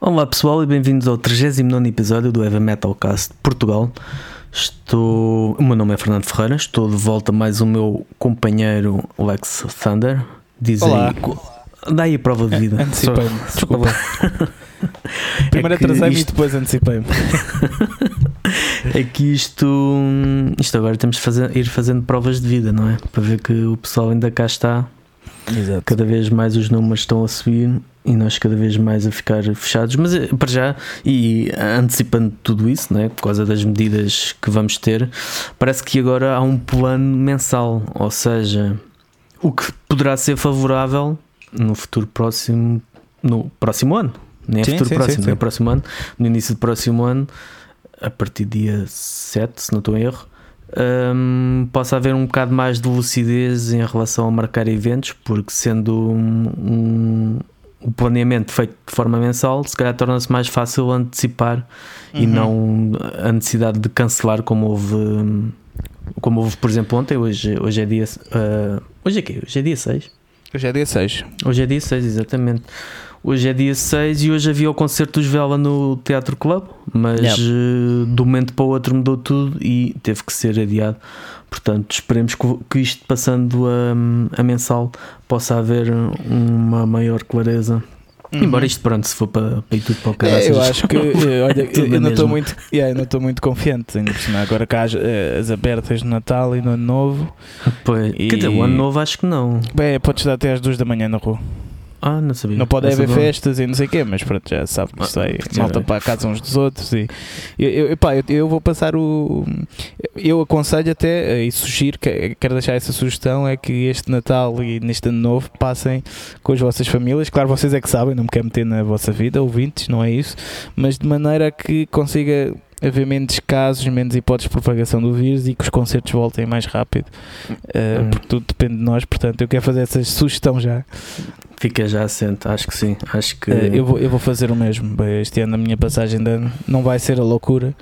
Olá pessoal e bem-vindos ao 39 episódio do Heavy Metal Cast Portugal. Estou. O meu nome é Fernando Ferreira, estou de volta mais o meu companheiro Lex Thunder. Diz Olá. aí. Dá aí a prova de vida. Antecipei-me, desculpa. Primeiro É atrasei-me e isto- depois antecipei-me. É que isto. Isto agora temos de fazer- ir fazendo provas de vida, não é? Para ver que o pessoal ainda cá está. Exato. Cada vez mais os números estão a subir e nós cada vez mais a ficar fechados. Mas eh, para já, e antecipando tudo isso, né, por causa das medidas que vamos ter, parece que agora há um plano mensal, ou seja, o que poderá ser favorável no futuro próximo, no próximo ano. Nem é Sim, futuro sim, próximo, sim, é próximo ano, no início do próximo ano, a partir do dia 7, se não estou em erro, hum, possa haver um bocado mais de lucidez em relação a marcar eventos, porque sendo um, um- o planeamento feito de forma mensal, se calhar torna-se mais fácil antecipar e Uhum. não a necessidade de cancelar como houve. Como houve, por exemplo, ontem, hoje, hoje é dia. ah, hoje é quê? Hoje é dia 6. Hoje é dia 6. Hoje é dia 6, exatamente. Hoje é dia 6 e hoje havia o concerto dos Vela no Teatro Club, mas Yep. eh, de um momento para o outro mudou tudo e teve que ser adiado. Portanto, esperemos que, isto passando a, a mensal possa haver uma maior clareza. Embora isto, pronto, se for para, para ir tudo para o caralho. Uhum. É, eu acho que, eh, olha, eu não estou muito, yeah, eu não estou muito confiante, ainda por cima. Agora cá as, eh, as abertas no Natal e no Ano Novo, Pois, E- Quer dizer, o ano novo acho que não. bem, podes estar até às 2 da manhã na rua. Ah, não sabia. Não pode haver não. festas e não sei o quê, mas pronto, já sabe que isto Ah, vai já malta é. para a casa uns dos outros. E eu, eu, epá, eu, eu vou passar o. Eu aconselho até eh, e sugiro, que, quero deixar essa sugestão: é que este Natal e neste Ano Novo passem com as vossas famílias. Claro, vocês é que sabem, não me quero meter na vossa vida, ouvintes, não é isso, mas de maneira que consiga haver menos casos, menos hipóteses de propagação do vírus e que os concertos voltem mais rápido, eh, Hum. porque tudo depende de nós. Portanto, eu quero fazer essa sugestão já. Fica já assente, acho que sim. Acho que. Eh, eu, vou, eu vou fazer o mesmo. Este ano a minha passagem de ano não vai ser a loucura.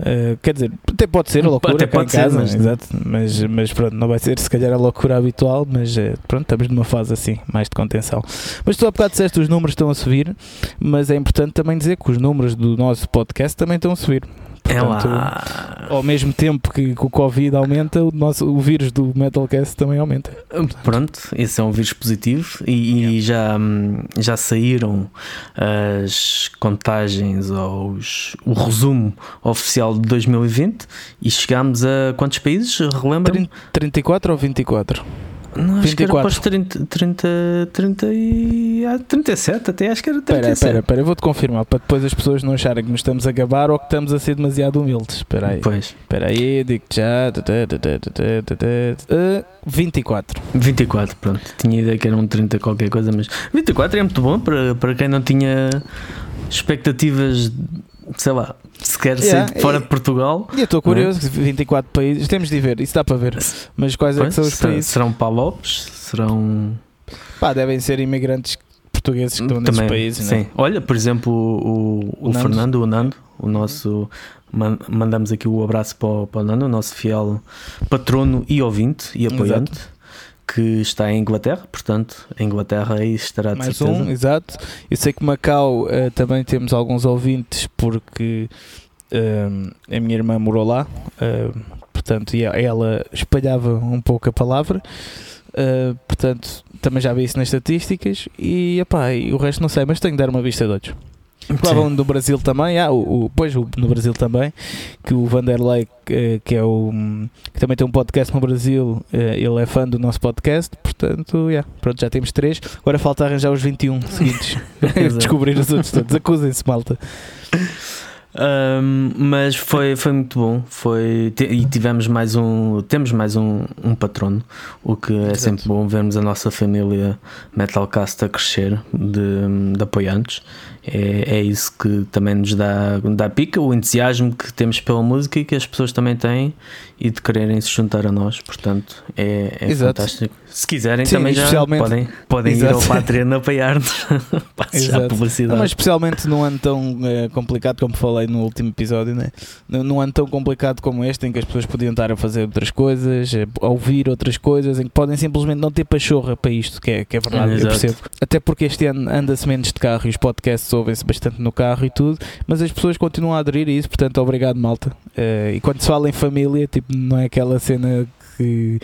Eh, quer dizer, até pode ser a loucura Até pode em ser, casa, mas- exato, mas, mas pronto, não vai ser se calhar a loucura habitual, mas eh, pronto, estamos numa fase assim, mais de contenção. Mas tu há bocado disseste que os números estão a subir, mas é importante também dizer que os números do nosso podcast também estão a subir. É Portanto, lá. Ao mesmo tempo que, que o Covid aumenta, o, nosso, o vírus do Metalcast também aumenta. Pronto, esse é um vírus positivo e, e já, já saíram as contagens aos o resumo oficial de 2020 e chegámos a quantos países? Relembra-me? 34 ou 24? Não, acho que era 24. para os 30, 30, 30 e ah, 37, até acho que era Espera, 37. espera, espera, eu vou-te confirmar para depois as pessoas não acharem que nos estamos a gabar ou que estamos a ser demasiado humildes. Espera aí, Pois, espera aí, digo-te já. Uh, 24. 24, pronto. Tinha ideia que era um 30 qualquer coisa, mas 24 é muito bom para, para quem não tinha expectativas, sei lá, se quer Yeah, sair fora de Portugal. E eu estou curioso, 24 países, temos de ver, isso dá para ver. Mas quais é que Pois, são os países? serão palopes, serão Pá, devem ser imigrantes portugueses que estão nesses também, países, sim. né? Olha, por exemplo, o, o, O Nando. Fernando, o Nando, o nosso man- mandamos aqui o abraço para o, para o Nando, o nosso fiel patrono e ouvinte e apoiante. Que está em Inglaterra, portanto, a Inglaterra aí estará de Mais certeza. um, exato. Eu sei que Macau eh, também temos alguns ouvintes porque ehm, a minha irmã morou lá, eh, portanto, e ela espalhava um pouco a palavra. portanto, também já vi isso nas estatísticas e, epá, e o resto não sei, mas tenho de dar uma vista de olhos. Falavam do Brasil também, ah, o, o- pois no Brasil também, que o Vanderlei, que, que é o que também tem um podcast no Brasil, eh, ele é fã do nosso podcast, portanto, yeah, pronto, já temos três. Agora falta arranjar os 21 seguintes, descobrir os outros todos. Acusem-se, malta. Um, mas foi, foi muito bom foi, e tivemos mais um temos mais um, um patrono o que é Exato. sempre bom vermos a nossa família Metalcast a crescer de, de apoiantes é, é isso que também nos dá, dá pica o entusiasmo que temos pela música e que as pessoas também têm e de quererem se juntar a nós portanto é, é fantástico se quiserem Sim, também já podem, podem ir ao Patreon apoiar-nos já a publicidade mas especialmente num ano tão eh, complicado, como falei no último episódio, né? Num- ano tão complicado como este, em que as pessoas podiam estar a fazer outras coisas, eh, a ouvir outras coisas, em que podem simplesmente não ter pachorra para isto, que é, que é verdade, eu Exato. percebo. Até porque este ano anda-se menos de carro e os podcasts ouvem-se bastante no carro e tudo, mas as pessoas continuam a aderir a isso, portanto, obrigado, malta. Uh, e quando se fala em família, tipo, não é aquela cena que,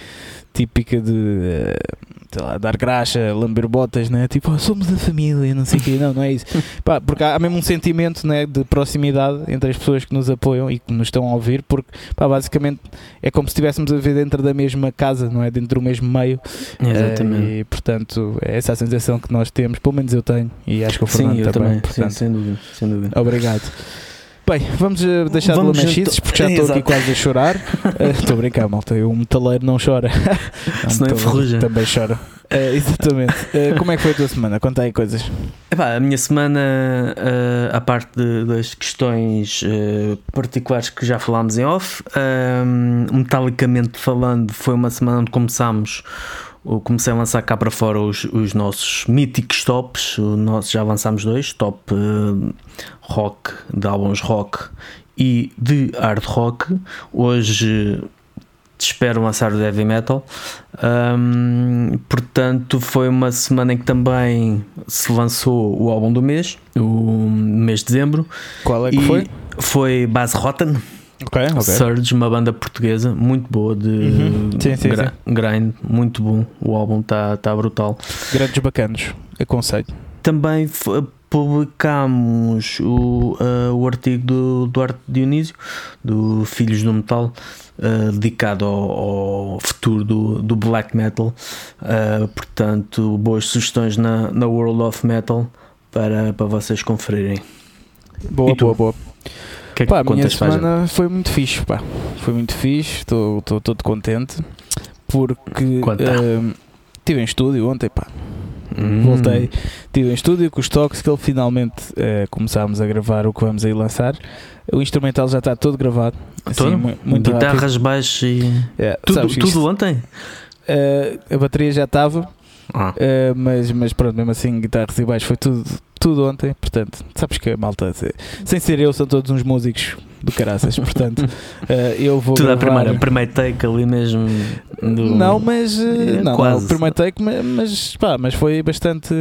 típica de. Uh, sei lá, dar graxa, lamber botas, né? Tipo, oh, somos a família, não sei o quê. Não, não é isso. Pá, porque há mesmo um sentimento né, de proximidade entre as pessoas que nos apoiam e que nos estão a ouvir, porque pá, basicamente é como se estivéssemos a viver dentro da mesma casa, não é? Dentro do mesmo meio. Exatamente. Uh, e portanto, é essa a sensação que nós temos, pelo menos eu tenho, e acho que o Fernando Sim, eu também. também. Portanto, Sim, sem dúvida, sem dúvida. Obrigado. Bem, vamos uh, deixar Vamos de lamachices então- porque já estou aqui quase a chorar. Uh, Estou a brincar, malta. O metaleiro não chora. Não, Se não enferruja. Também chora. Uh, exatamente. Uh, como é que foi a tua semana? Conta aí coisas. Epá, a minha semana, eh, a parte de- das questões eh, particulares que já falámos em off, ehm, metalicamente falando, foi uma semana onde começámos. Comecei a lançar cá para fora os, os nossos míticos tops. Já lançámos dois: top eh, rock, de álbuns rock e de hard rock. Hoje espero lançar o heavy metal. Ahm, portanto, foi uma semana em que também se lançou o álbum do mês, o mês de dezembro. Qual é que foi? Foi Base Rotten, Ok, ok. Surge, uma banda portuguesa muito boa de Uhum. Sim, sim, gra- grind, muito bom. O álbum está tá brutal. Grandes bacanos. Aconselho. Também publicámos o, ah, o artigo do Duarte Dionísio, do Filhos do Metal, ah, dedicado ao, ao futuro do, do black metal. Ah, portanto, boas sugestões na, na World of Metal para, para vocês conferirem. Boa, boa, boa. Que é que Pá, a minha semana foi muito fixe, pá. Foi muito fixe, estou todo contente porque ehm, estive em estúdio ontem, pá. Hum. Voltei, estive em estúdio com os toques que ele finalmente eh, começámos a gravar o que vamos aí lançar. O instrumental já está todo gravado. assim, Todo? mu- muito. Guitarras, baixos e. É, Tudo, tudo isto, ontem? eh, a bateria já estava, Ah, eh, mas, mas pronto, mesmo assim, guitarras e baixos foi tudo, tudo ontem. Portanto, sabes que a malta, se- sem ser eu, são todos uns músicos do caraças. Portanto, eh, eu vou. tudo a gravar- primeira, primeiro take ali mesmo. Do... Não, mas eh, É, não, quase. não, o primeiro take, mas, mas, pá, mas foi bastante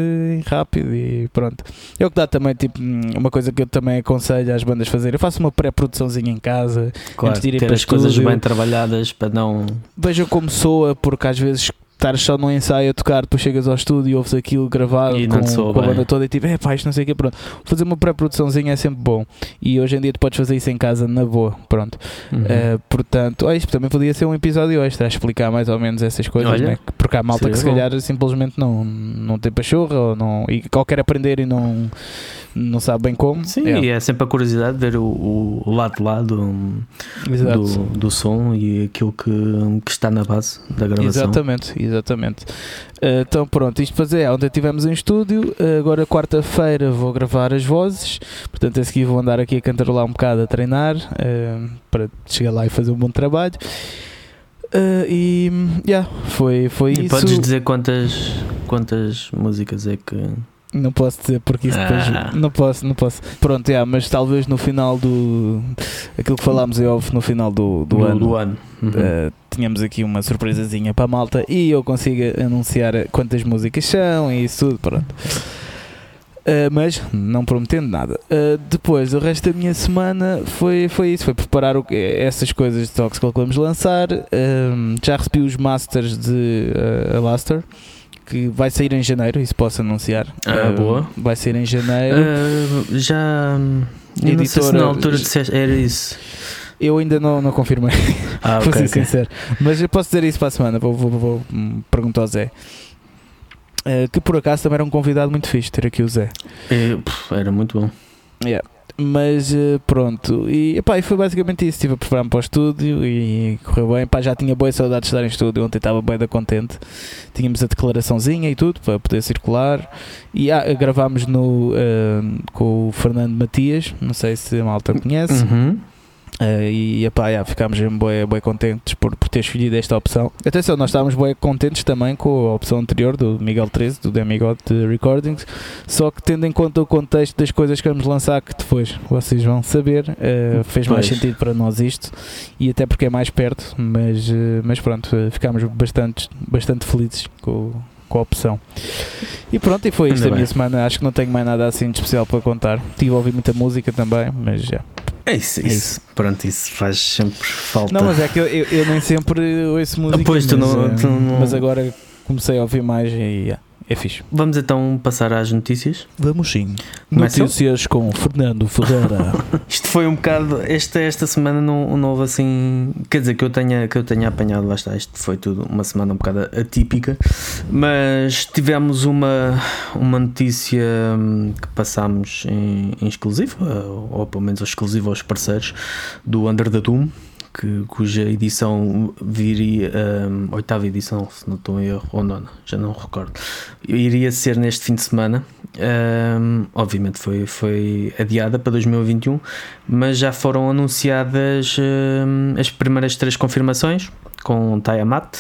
rápido e pronto. É o que dá também, tipo, uma coisa que eu também aconselho às bandas fazerem. Eu faço uma pré-produçãozinha em casa, Claro, antes de irem ter para as coisas estúdio. bem trabalhadas para não. vejam como soa, porque às vezes estar só no ensaio a tocar, depois chegas ao estúdio e ouves aquilo gravado E com, com a banda toda e tipo, é pá, isto não sei o que, pronto. Fazer uma pré-produçãozinha é sempre bom e hoje em dia tu podes fazer isso em casa na boa, pronto. Uhum. Uh, portanto, oh, isto também podia ser um episódio extra a explicar mais ou menos essas coisas, Olha, né? porque há malta que se bom. calhar simplesmente não, não tem pachorra ou não, e qualquer aprender e não, não sabe bem como. Sim, É, e é sempre a curiosidade de ver o, o lado lá do, do, do som e aquilo que, que está na base da gravação. Exatamente, exatamente. Uh, então pronto, isto fazer é, ontem estivemos em estúdio, uh, agora quarta-feira vou gravar as vozes, portanto a seguir vou andar aqui a cantarolar um bocado a treinar uh, para chegar lá e fazer um bom trabalho. E yeah, foi, foi E isso. podes dizer quantas, quantas músicas é que. Não posso dizer porque isso depois. Ah. Não posso, não posso. Pronto, yeah, mas talvez no final do. Aquilo que falámos em off no final do, do, ano. do ano. Uhum. Uh, tínhamos aqui uma surpresazinha para a malta e eu consigo anunciar quantas músicas são e isso tudo, pronto. Uh, mas não prometendo nada. Uh, depois, o resto da minha semana foi, foi isso: foi preparar o, essas coisas de Toxic que vamos lançar. Já recebi os masters de Alastair, que vai sair em janeiro, isso posso anunciar. Ah, Uh, boa. Vai sair em janeiro. Ah, já. Eu não sei se Editora- na altura disseste. Era isso. Eu ainda não, não confirmei. Ah, Vou ok. ser ok. sincero. Mas eu posso dizer isso para a semana. Vou, vou, vou, hum, perguntar ao Zé. Eh, que por acaso também era um convidado muito fixe ter aqui o Zé. É, era muito bom. Mas eh, pronto, e, epá, e foi basicamente isso. Estive a preparar-me para o estúdio e correu bem. Pá, já tinha boa saudade de estar em estúdio. Ontem estava bem da contente. Tínhamos a declaraçãozinha e tudo para poder circular. E ah, gravámos no, eh, com o Fernando Matias. Não sei se a malta conhece. Uhum. Uh, e epá, yeah, ficámos bem, bem contentes por, por ter escolhido esta opção. Atenção, nós estávamos bem contentes também com a opção anterior do Miguel 13, do Demigod de Recordings, só que tendo em conta o contexto das coisas que vamos lançar, que depois vocês vão saber, uh, fez mais Pois. sentido para nós isto e até porque é mais perto, mas, uh, mas pronto, ficámos bastante, bastante felizes com, com a opção. E pronto, e foi isto Ainda a minha bem. semana. Acho que não tenho mais nada assim de especial para contar. Tive a ouvir muita música também, mas já. É isso, É isso. Pronto, isso faz sempre falta. Não, mas é que eu, eu, eu nem sempre ouço música. pois, tu mas, não- eh, tu não- mas agora comecei a ouvir mais e yeah, é fixe. Vamos então passar às notícias. Vamos sim. Começam? Notícias com Fernando Ferreira. Isto foi um bocado. Esta, esta semana não, não houve assim. Quer dizer, que eu, tenha, que eu tenha apanhado, lá está. Isto foi tudo uma semana um bocado atípica. Mas tivemos uma, uma notícia hum, que passámos em, em exclusivo, ou, ou pelo menos exclusivo aos parceiros, do Under the Doom. Que, cuja edição viria, hum, oitava edição, se não estou em erro, ou nona, já não recordo, iria ser neste fim de semana. Hum, obviamente foi, foi adiada para 2021, mas já foram anunciadas hum, as primeiras três confirmações com Tiamat,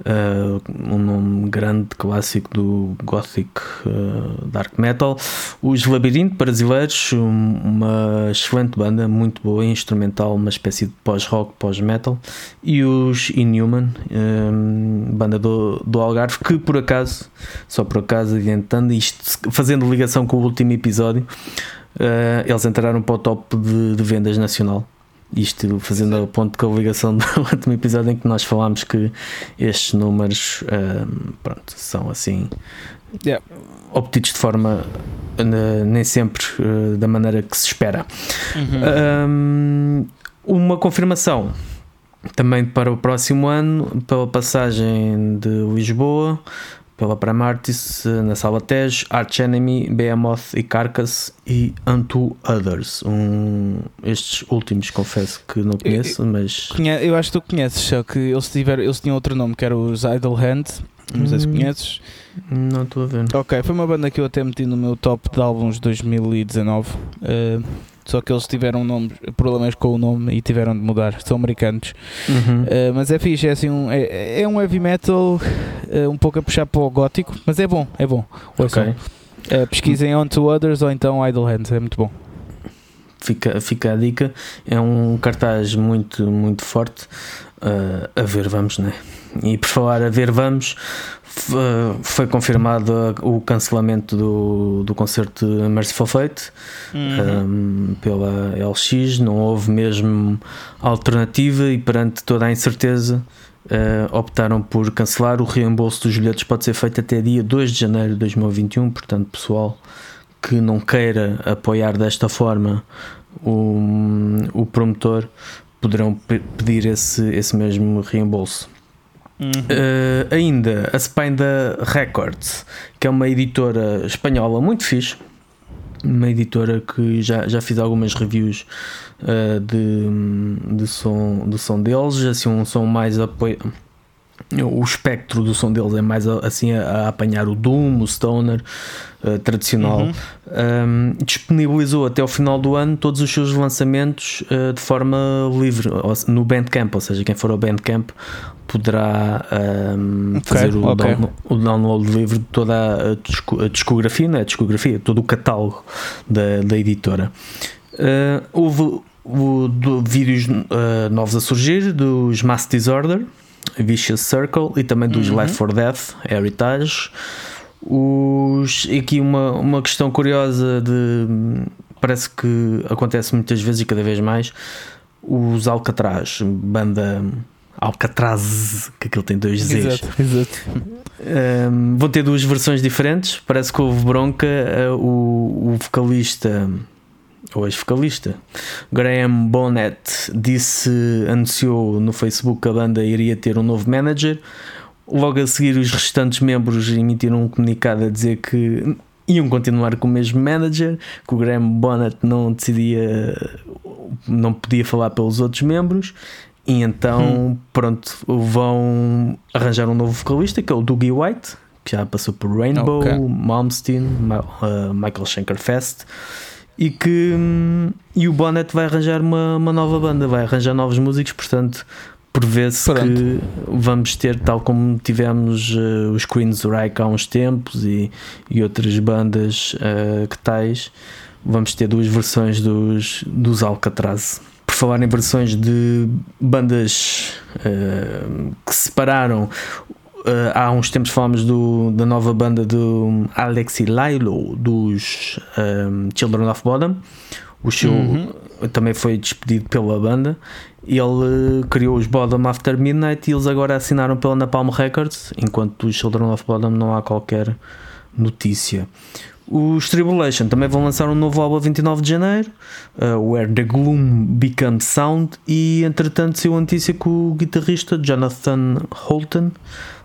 uh, um nome grande clássico do Gothic uh, Dark Metal, os Labirinto brasileiros, um- uma excelente banda, muito boa, instrumental, uma espécie de pós-rock, pós-metal, e os Inhuman, um, banda do, do Algarve, que por acaso, só por acaso, adiantando isto, fazendo ligação com o último episódio, uh, eles entraram para o top de, de vendas nacional. Isto fazendo a ponto com a ligação do último episódio em que nós falámos que estes números um, pronto, são assim Yeah. obtidos de forma nem sempre uh, da maneira que se espera. Um, uma confirmação também para o próximo ano, pela passagem de Lisboa, pela Primartis, na Sala Tejo, Arch Enemy, Behemoth e Carcass e Unto Others. Um, estes últimos confesso que não conheço, mas Eu acho que tu conheces, só que eles, tiveram, eles tinham outro nome que era os Idle Hand. Não sei se Hum. conheces. não estou a ver. Ok, foi uma banda que eu até meti no meu top de álbuns de 2019. eh, só que eles tiveram nome, problemas com o nome e tiveram de mudar. São americanos. Uhum. Uh, mas é fixe, é assim um, é, é um heavy metal uh, um pouco a puxar para o gótico, mas é bom, é bom. Ouçam. ok. Uh, pesquisem On to Others ou então Idle Hands, é muito bom. Fica, fica a dica. É um cartaz muito, muito forte. A ver, vamos, né? E por falar a ver, vamos, foi confirmado o cancelamento do, do concerto de Merciful Fate um, pela LX. Não houve mesmo alternativa e perante toda a incerteza. uh, optaram por cancelar o reembolso dos bilhetes pode ser feito até dia 2 de janeiro de 2021 portanto pessoal que não queira apoiar desta forma o, o promotor poderão pe- pedir esse, esse mesmo reembolso. Uhum. Uh, ainda a Spinda Records, que é uma editora espanhola muito fixe, uma editora que já, já fiz algumas reviews uh, de, de, som, do som deles, assim um som mais apoio. O espectro do som deles é mais assim a, a apanhar o Doom, o Stoner uh, tradicional. Uhum. Um, disponibilizou até ao final do ano todos os seus lançamentos uh, de forma livre no Bandcamp, ou seja, quem for ao Bandcamp poderá um, Ok, fazer o, ok. download, o download livre de toda a, disco- a discografia, não é? A discografia, todo o catálogo da, da editora. Uh, houve o- do- vídeos uh, novos a surgir dos Mass Disorder, Vicious Circle e também dos Uhum. Life for Death, Heritage. Os, aqui uma, uma questão curiosa de parece que acontece muitas vezes e cada vez mais os Alcatraz, banda Alcatraz, que aquilo tem dois Z's. Exato, exato. Um, vão ter duas versões diferentes. Parece que houve bronca. uh, o, o vocalista, ou ex-vocalista, Graham Bonnet, disse, anunciou no Facebook que a banda iria ter um novo manager. Logo a seguir, os restantes membros emitiram um comunicado a dizer que iam continuar com o mesmo manager, que o Graham Bonnet não decidia, não podia falar pelos outros membros. E então, pronto, vão arranjar um novo vocalista que é o Dougie White, que já passou por Rainbow, Ok. Malmsteen, Ma- uh, Michael Schenkerfest. E que hum, e o Bonnet vai arranjar uma, uma nova banda, vai arranjar novos músicos, portanto, prevê-se que vamos ter, tal como tivemos uh, os Queens Reich há uns tempos e, e outras bandas uh, que tais, vamos ter duas versões dos, dos Alcatraz. Falar em versões de bandas uh, que se separaram, Uh, há uns tempos falámos do, da nova banda do Alexi Lilo dos um, Children of Bodom. O show uhum. também foi despedido pela banda. Ele criou os Bodom After Midnight e eles agora assinaram pela Napalm Records, enquanto dos Children of Bodom não há qualquer notícia. Os Tribulation também vão lançar um novo álbum a 29 de janeiro, uh, Where the Gloom Becomes Sound, e entretanto saiu a o guitarrista Jonathan Holton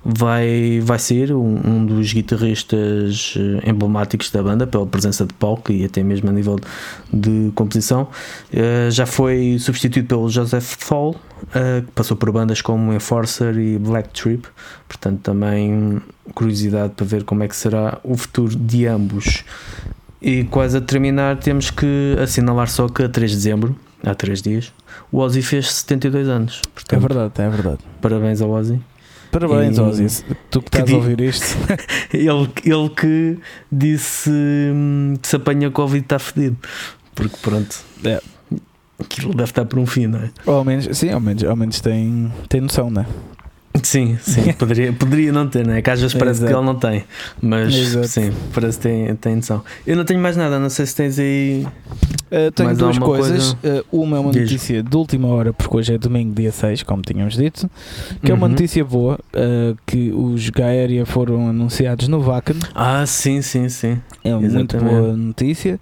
vai, vai ser um, um, dos guitarristas eh, emblemáticos da banda pela presença de palco e até mesmo a nível de composição. Uh, já foi substituído pelo Joseph Fall, uh, que passou por bandas como Enforcer e Black Trip, portanto também curiosidade para ver como é que será o futuro de ambos. E quase a terminar, temos que assinalar só que a 3 de dezembro, há 3 dias, o Ozzy fez 72 anos. Portanto, é verdade, é verdade. Parabéns ao Ozzy. Parabéns, e, Ozzy. Tu que estás que a ouvir isto. ele, ele que disse hum, que se apanha Covid está fedido. Porque pronto. É. Aquilo deve estar por um fim, não é? Ou ao menos, sim, ao menos, ao menos tem, tem noção, não é? Sim, sim, poderia, poderia não ter, né? que às vezes parece Exato. que ele não tem, mas Exato. sim, parece que tem, tem noção. Eu não tenho mais nada, não sei se tens aí. Uh, tenho duas coisas. Coisa. Uh, uma é uma Diz. notícia de última hora, porque hoje é domingo, dia 6, como tínhamos dito, que uhum. é uma uhum. notícia boa: uh, que os Gaéria foram anunciados no Vacan. Ah, sim, sim, sim. É uma muito boa notícia.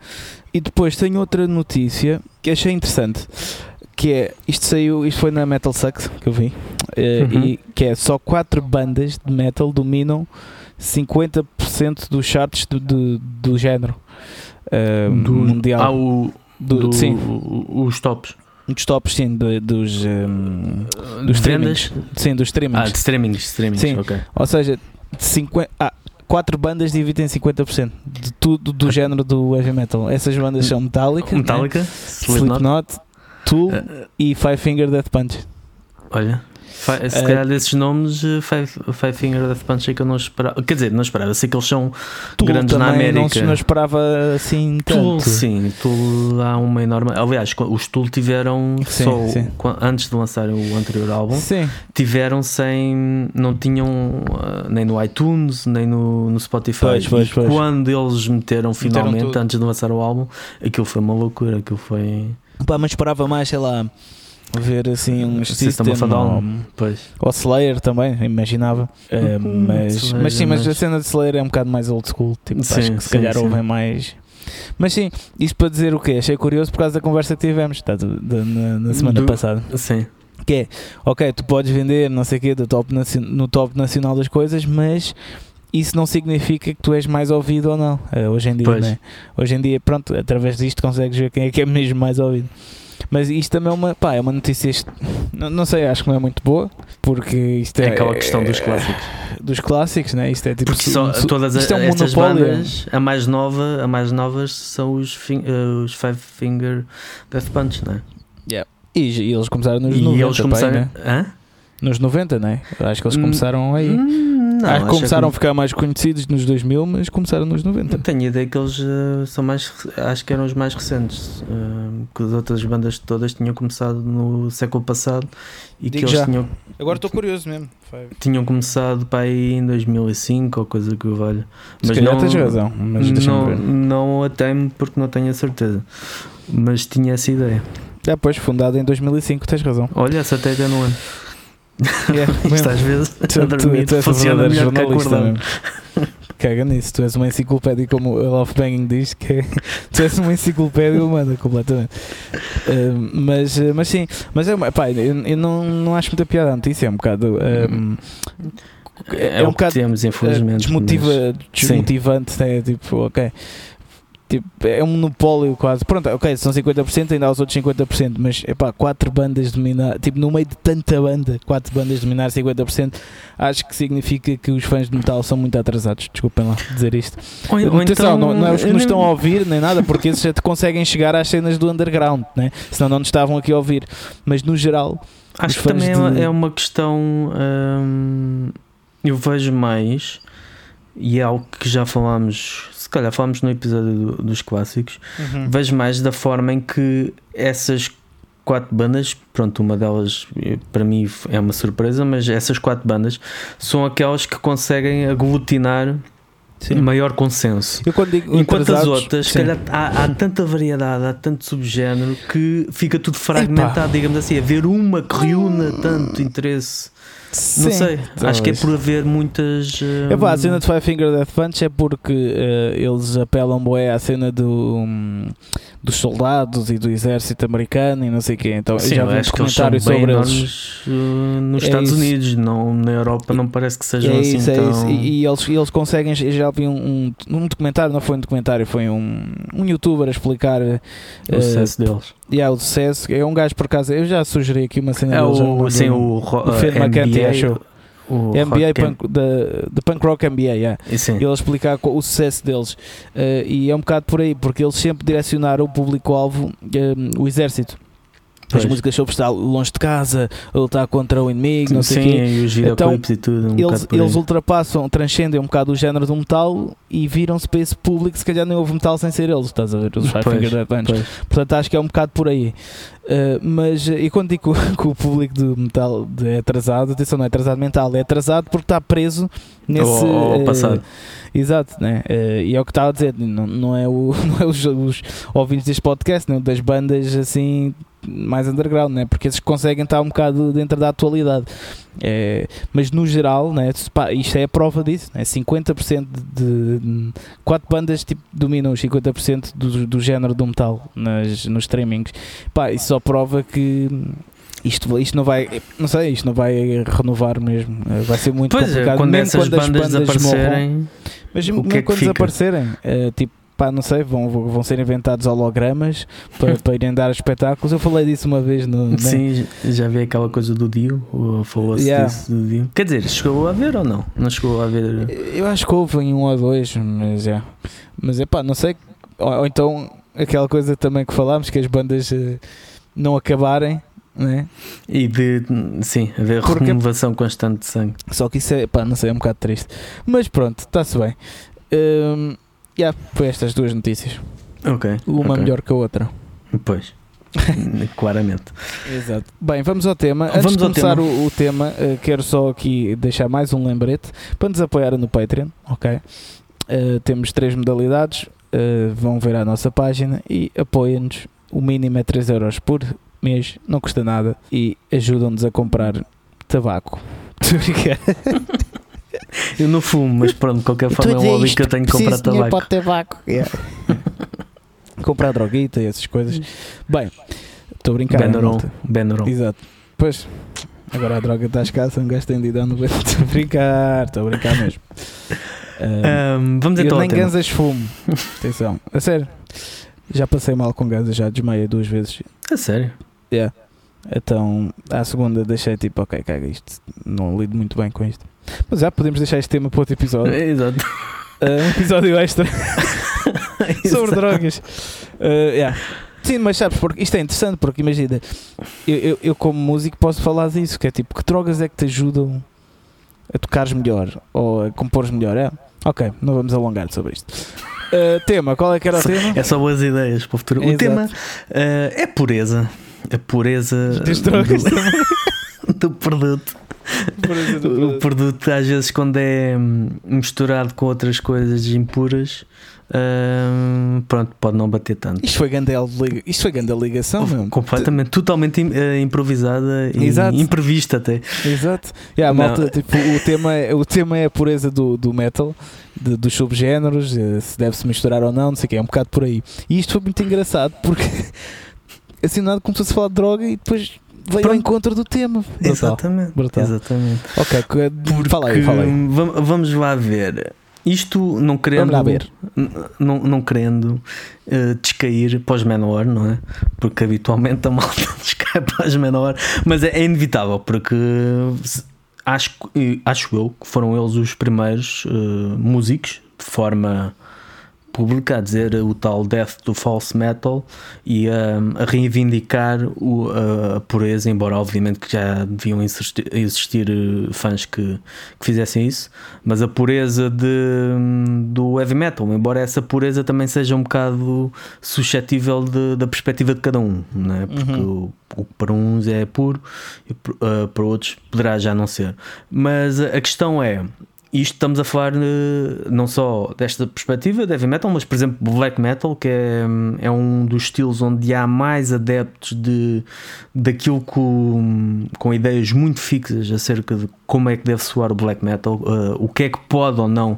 E depois tenho outra notícia que achei interessante que é, isto saiu, isto foi na Metal Sucks que eu vi, uh, uhum. e que é só quatro bandas de metal dominam 50% dos charts do, do, do género uh, do, mundial. Ah, o, do, do, sim. os tops. Dos tops, sim, do, dos, um, dos streamings. Sim, dos streamings. Ah, de streamings, streamings, sim. Ou seja, de 50, ah, quatro bandas dividem 50% de tudo do género do heavy metal. Essas bandas são Metallica, Metallica né? Slipknot, Tool uh, e Five Finger Death Punch. Olha, se uh, calhar desses nomes, eh, Five, Five Finger Death Punch é que eu não esperava. Quer dizer, não esperava. Sei que eles são Tool grandes na América. Não, não esperava assim tanto. Tool, sim. Tool há uma enorme. Aliás, os Tool tiveram sim, só sim. antes de lançarem o anterior álbum. Sim. Tiveram sem. Não tinham nem no iTunes, nem no, no Spotify. Pois, pois, pois. quando eles meteram finalmente, meteram antes de lançar o álbum, aquilo foi uma loucura. Aquilo foi. Pá, mas esperava mais, sei lá, ver assim um System, System ou, pois. ou Slayer também, imaginava. Uh, mas, mas sim, mas a cena de Slayer é um bocado mais old school. Tipo, sim, acho que se sim, calhar sim. ouvem mais. Mas sim, isto para dizer o quê? Achei curioso por causa da conversa que tivemos tá, de, de, na, na, semana Do, passada. Sim. Que é, ok, tu podes vender não sei o quê do top, no top nacional das coisas, mas isso não significa que tu és mais ouvido ou não. Uh, hoje em dia, né? hoje em dia, pronto, através disto consegues ver quem é que é mesmo mais ouvido. Mas isto também é uma, pá, é uma notícia, não, não sei, acho que não é muito boa, porque isto é. É aquela questão dos clássicos. Dos clássicos, né? Isto é tipo. Porque só, todas isto é um estas bandas, a mais nova, a mais novas são os, uh, os Five Finger Death Punch, né? Yeah. E, e eles começaram nos e 90. Eles começaram. Né? Hã? Nos 90, né? Acho que eles hum, começaram aí. Hum, não, acho que começaram que... a ficar mais conhecidos nos 2000, mas começaram nos 90. Eu tenho a ideia que eles uh, são mais. Acho que eram os mais recentes. Uh, que as outras bandas todas tinham começado no século passado e Digo que eles já. tinham. Agora estou curioso mesmo. Tinham começado para aí em 2005 ou coisa que valha. Mas Se não tens razão, mas não, não a temo porque não tenho a certeza. Mas tinha essa ideia. É, pois, fundado em 2005, tens razão. Olha, essa até é no ano. Yeah, Isto às vezes tu, a dormir tu, tu funciona melhor que acordar. Caga nisso, tu és uma enciclopédia como o Love Banging diz que é, tu és uma enciclopédia humana completamente. Uh, mas, uh, mas sim, mas é, pá, eu, eu não, não acho muita piada a notícia, é um bocado. Um, é, é, um bocado temos, infelizmente, desmotiva, mas... desmotivante, né? tipo, ok Tipo, é um monopólio quase. Pronto, ok, são 50%, ainda há os outros 50%, mas é pá, 4 bandas dominar, tipo, no meio de tanta banda, 4 bandas dominar 50%, acho que significa que os fãs de metal são muito atrasados. Desculpem lá dizer isto. Ou, ou Atenção, então, não, não, é os que nos estão a ouvir nem nada, porque esses já te conseguem chegar às cenas do underground, né? senão não nos estavam aqui a ouvir. Mas no geral, acho que também é de... é uma questão. Hum, eu vejo mais, e é algo que já falámos se calhar falámos no episódio do, dos clássicos, uhum. vejo mais da forma em que essas quatro bandas, pronto, uma delas eh, para mim é uma surpresa, mas essas quatro bandas são aquelas que conseguem aglutinar Sim. maior consenso. Enquanto as outras, se calhar, há, há, tanta variedade, há tanto subgénero que fica tudo fragmentado, Epa. digamos assim, haver uma que reúna tanto interesse Sim, não sei, talvez. acho que é por haver muitas. Uh... É pá, a cena de Five Finger Death Punch é porque uh, eles apelam boé à cena do, um, dos soldados e do exército americano e não sei o quê. Então Sim, já vi um comentário sobre eles. Uh, nos é Estados isso. Unidos, não, na Europa não parece que sejam é assim. Isso, tão... é isso. E, e, eles, eles conseguem. Já vi um, um, um, documentário, não foi um documentário, foi um, um youtuber a explicar o sucesso deles yeah, o sucesso é um gajo por acaso. Eu já sugeri aqui uma cena é o, sim, o, o Fed McCarthy achou. O NBA punk, de Punk Rock NBA, yeah. e ele explicar o sucesso deles. Uh, e é um bocado por aí, porque eles sempre direcionaram o público-alvo, uh, o exército. Pois. As músicas sobre estar longe de casa, lutar contra o inimigo, não sei Sim, e os então, e tudo. Um eles, eles ultrapassam, transcendem um bocado o género do metal e viram-se para esse público. Se calhar nem houve metal sem ser eles, estás a ver? Os Five Finger Death Punch. Portanto, acho que é um bocado por aí. Uh, mas, e quando digo que o público do metal é atrasado, atenção, não é atrasado mental, é atrasado porque está preso nesse. Ou, passado. Uh, exato, né? Uh, e é o que estava a dizer, não, não é, o, não é os, os ouvintes deste podcast, não, das bandas assim mais underground, né? porque esses conseguem estar um bocado dentro da atualidade. É, mas no geral, né? isto é a prova disso: né? 50% de. Quatro bandas tipo, dominam os 50% do, do género do metal nas, nos streamings. Pá, isso só prova que isto, isto não vai, não sei, isto não vai renovar mesmo. Vai ser muito pois complicado. É, quando mesmo essas quando bandas, bandas desaparecerem, morram, mas mesmo é quando fica? desaparecerem, é, tipo, pá, não sei, vão, vão ser inventados hologramas para, para irem dar espetáculos. Eu falei disso uma vez no. Né? Sim, já vi aquela coisa do Dio, falou-se yeah. disso do Dio. Quer dizer, chegou a ver ou não? Não chegou a ver? Eu acho que houve em um ou dois, mas é. Mas é pá, não sei. Ou, ou, então aquela coisa também que falámos, que as bandas uh, não acabarem. Né? E de sim, haver Porque, renovação constante de sangue. Só que isso é, pá, não sei, é um bocado triste. Mas pronto, está-se bem. Um, Yeah, foi estas duas notícias. Ok. Uma okay. melhor que a outra. Pois. Claramente. Exato. Bem, vamos ao tema. Antes vamos de começar tema. O, o, tema, uh, quero só aqui deixar mais um lembrete para nos apoiar no Patreon, ok? Uh, temos três modalidades, uh, vão ver a nossa página e apoiem-nos. O mínimo é 3 euros por mês, não custa nada e ajudam-nos a comprar tabaco. Eu não fumo, mas pronto, de qualquer forma é um hobby que eu tenho que comprar tabaco. Para tabaco. Yeah. comprar droguita e essas coisas. Bem, estou a brincar. Benuron. Benuron. Exato. Pois, agora a droga está escassa, um gajo tem de ir dando Estou a brincar, estou a brincar mesmo. Um, um, vamos então eu nem ganzas fumo. Atenção, a sério. Já passei mal com ganzas, já desmaiei duas vezes. A sério? Yeah. Então, à segunda deixei tipo, ok, caga isto. Não lido muito bem com isto. Mas já podemos deixar este tema para outro episódio. É, exato. Uh, um episódio extra sobre drogas. Uh, yeah. Sim, mas sabes, porque isto é interessante, porque imagina, eu, eu, eu, como músico posso falar disso, que é tipo, que drogas é que te ajudam a tocares melhor ou a compores melhor? É? Ok, não vamos alongar sobre isto. Uh, tema, qual é que era o tema? É só boas ideias para o futuro. Exato. O tema uh, é pureza. A pureza do, do produto o produto às vezes quando é misturado com outras coisas impuras uh, pronto, pode não bater tanto. Isto foi grande, isto foi grande ligação, mesmo. Completamente, totalmente uh, improvisada e Exato. imprevista até. Exato. Yeah, malta, tipo, o, tema é, o tema é a pureza do, do metal, de, dos subgéneros, eh, se deve-se misturar ou não, não sei o que, é um bocado por aí. E isto foi muito engraçado porque assim nada começou-se a falar de droga e depois veio Pronto. ao encontro do tema. Brutal. Exatamente. Brutal. Exatamente. Ok, Porque, aí, fala aí. Vamos lá ver. Isto não querendo, não, não querendo uh, descair para os menor, não é? Porque habitualmente a malta descai para os menor, mas é, é inevitável porque acho, acho eu que foram eles os primeiros uh, músicos de forma pública a dizer o tal death do false metal e um, a reivindicar o, a pureza, embora obviamente que já deviam existir, existir eh, fãs que, que, fizessem isso, mas a pureza de, do heavy metal, embora essa pureza também seja um bocado suscetível de, da perspectiva de cada um, não é? porque uhum. o, o, para uns é puro e uh, para outros poderá já não ser. Mas a questão é isto estamos a falar não só desta perspectiva de heavy metal, mas por exemplo black metal, que é, é um dos estilos onde há mais adeptos de daquilo com, com ideias muito fixas acerca de como é que deve soar o black metal, uh, o que é que pode ou não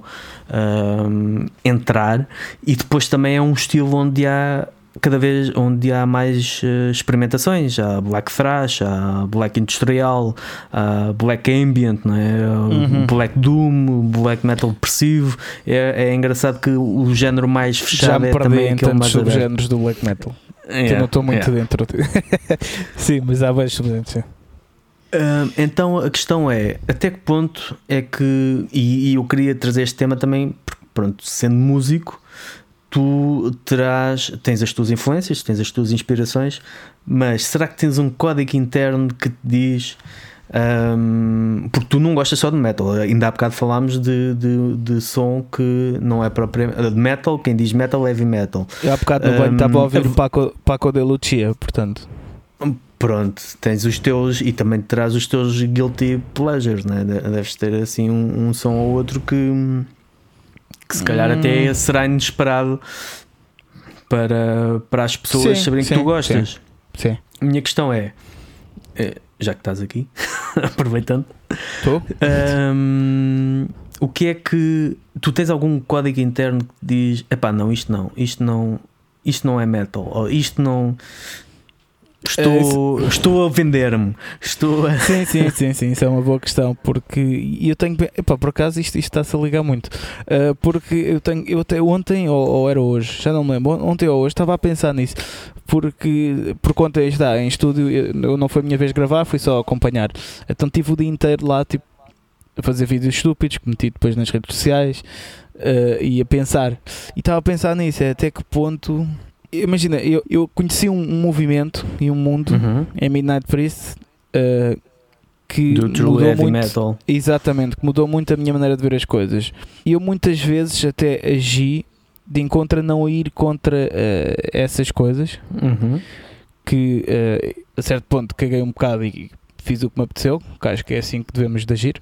uh, entrar, e depois também é um estilo onde há cada vez onde há mais uh, experimentações, há black thrash, há black industrial, há black ambient, não é? Uhum. black doom, black metal depressivo. É, é engraçado que o género mais fechado Já é também aquele mais subgéneros do black metal. Yeah, não estou muito yeah. dentro. sim, mas há vários subgéneros. Uh, então a questão é até que ponto é que e, e eu queria trazer este tema também pronto sendo músico tu terás, tens as tuas influências, tens as tuas inspirações, mas será que tens um código interno que te diz. Um, porque tu não gostas só de metal, ainda há bocado falámos de, de, de som que não é propriamente de metal. Quem diz metal é heavy metal. Eu há bocado no banho estava a ouvir um, Paco, Paco de Lucia, portanto. Pronto, tens os teus e também terás os teus guilty pleasures, né? deves ter assim um, um som ou outro que que se calhar hum. até será inesperado para, para as pessoas sim, saberem sim, que tu gostas. Sim. A minha questão é, é já que estás aqui, aproveitando, Estou. Um, o que é que tu tens algum código interno que diz epá, não, isto não, isto não, isto não é metal, ou isto não Estou, é, estou a vender-me. Estou a... Sim, sim, sim, sim, isso é uma boa questão. Porque eu tenho. Epá, por acaso isto, isto está-se a ligar muito. Uh, porque eu tenho. Eu até ontem, ou, ou, era hoje, já não me lembro, ontem ou hoje, estava a pensar nisso. Porque, por conta está, em estúdio, eu, não foi a minha vez gravar, fui só acompanhar. Então tive o dia inteiro lá, tipo, a fazer vídeos estúpidos que meti depois nas redes sociais uh, e a pensar. E estava a pensar nisso, é até que ponto imagina, eu, eu conheci um, um, movimento e um mundo uhum. em Midnight Priest uh, que Do mudou heavy muito, metal. Exatamente, que mudou muito a minha maneira de ver as coisas. E eu muitas vezes até agi de encontro a não ir contra uh, essas coisas uhum. que uh, a certo ponto caguei um bocado e fiz o que me apeteceu, que acho que é assim que devemos de agir.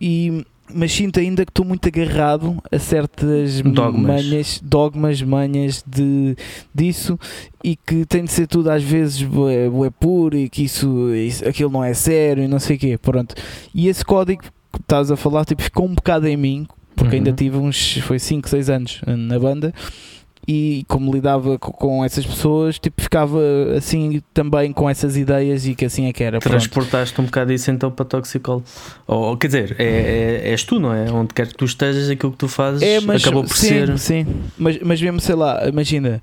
e mas sinto ainda que estou muito agarrado a certas dogmas. manhas, dogmas, manhas de, disso e que tem de ser tudo às vezes é, é puro e que isso, isso, aquilo não é sério e não sei o quê, pronto. E esse código que estás a falar tipo, ficou um bocado em mim, porque uhum. ainda tive uns, foi 5, 6 anos na banda e como lidava com essas pessoas, tipo, ficava assim também com essas ideias e que assim é que era. Transportaste um bocado isso então para Toxicol. Ou, quer dizer, é, é, és tu, não é? Onde quer que tu estejas, aquilo que tu fazes é, mas, acabou por sim, ser. Sim, mas, mas mesmo, sei lá, imagina,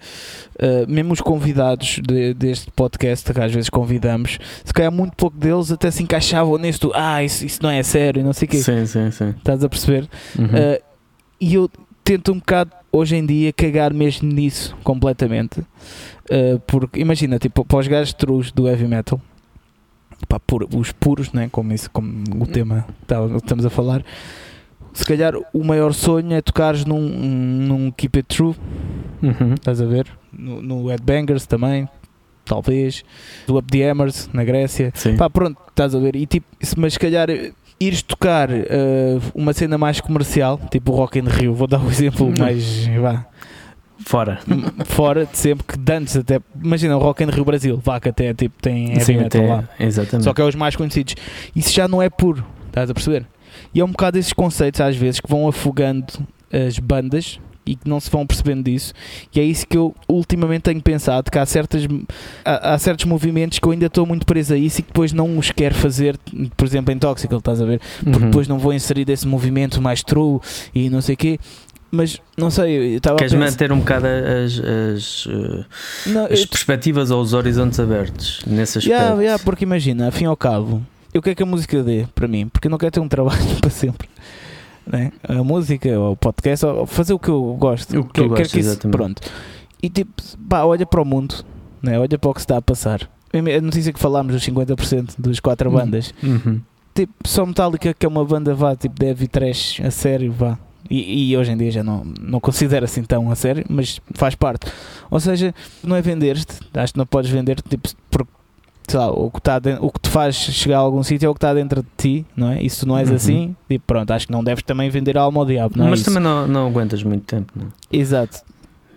uh, mesmo os convidados de, deste podcast, que às vezes convidamos, se calhar muito pouco deles até se encaixavam nisso, ah, isso, isso não é sério, não sei o quê. Sim, sim, sim. Estás a perceber? Uhum. Uh, e eu tento um bocado hoje em dia cagar mesmo nisso completamente. Uh, porque imagina, tipo, para os gajos trus do heavy metal, pá, pur, os puros, né, como, isso, como o tema que estamos a falar, se calhar o maior sonho é tocares num, num Keep It True, uhum. estás a ver? No, no Headbangers também, talvez, do Up the Hammers na Grécia, Sim. pá, pronto, estás a ver? E tipo, mas se calhar ires tocar uh, uma cena mais comercial, tipo o Rock in Rio, vou dar um exemplo mais. Vá, Fora. Fora de sempre que dantes até. Imagina o Rock in Rio Brasil, vá que até tipo, tem Sim, metal lá. Exatamente. Só que é os mais conhecidos. Isso já não é puro, estás a perceber? E é um bocado esses conceitos às vezes que vão afogando as bandas e que não se vão percebendo disso. E é isso que eu ultimamente tenho pensado: que há, certas, há, há certos movimentos que eu ainda estou muito preso a isso e que depois não os quero fazer, por exemplo, em Toxical, estás a ver? Porque uhum. depois não vou inserir esse movimento mais true e não sei o quê mas não sei, eu estava Queres a pensar... manter um bocado as, as, uh, não, as perspectivas ou os horizontes abertos nesse aspecto? Yeah, yeah, porque imagina, afim ao cabo, eu quero que a música dê para mim, porque eu não quero ter um trabalho para sempre. Né? a música, ou o podcast, ou fazer o que eu gosto. O que Quero- quero gostas, que isso-. Pronto. E tipo, pá, olha para o mundo, né? olha para o que se está a passar. A notícia que falámos dos 50% dos quatro Uhum. bandas, Uhum. tipo, só Metallica, que é uma banda vá, tipo, deve trash a sério, vá. E, e hoje em dia já não, não considero assim tão a sério, mas faz parte. Ou seja, não é vender-te, acho que não podes vender-te, tipo, porque, sei lá, o que, tá den- o que te faz chegar a algum sítio é o que está dentro de ti, não é? E se tu não és Uhum. assim, tipo, pronto, acho que não deves também vender a alma ao diabo, não é? Mas isso? também não, não aguentas muito tempo, não? é? Exato,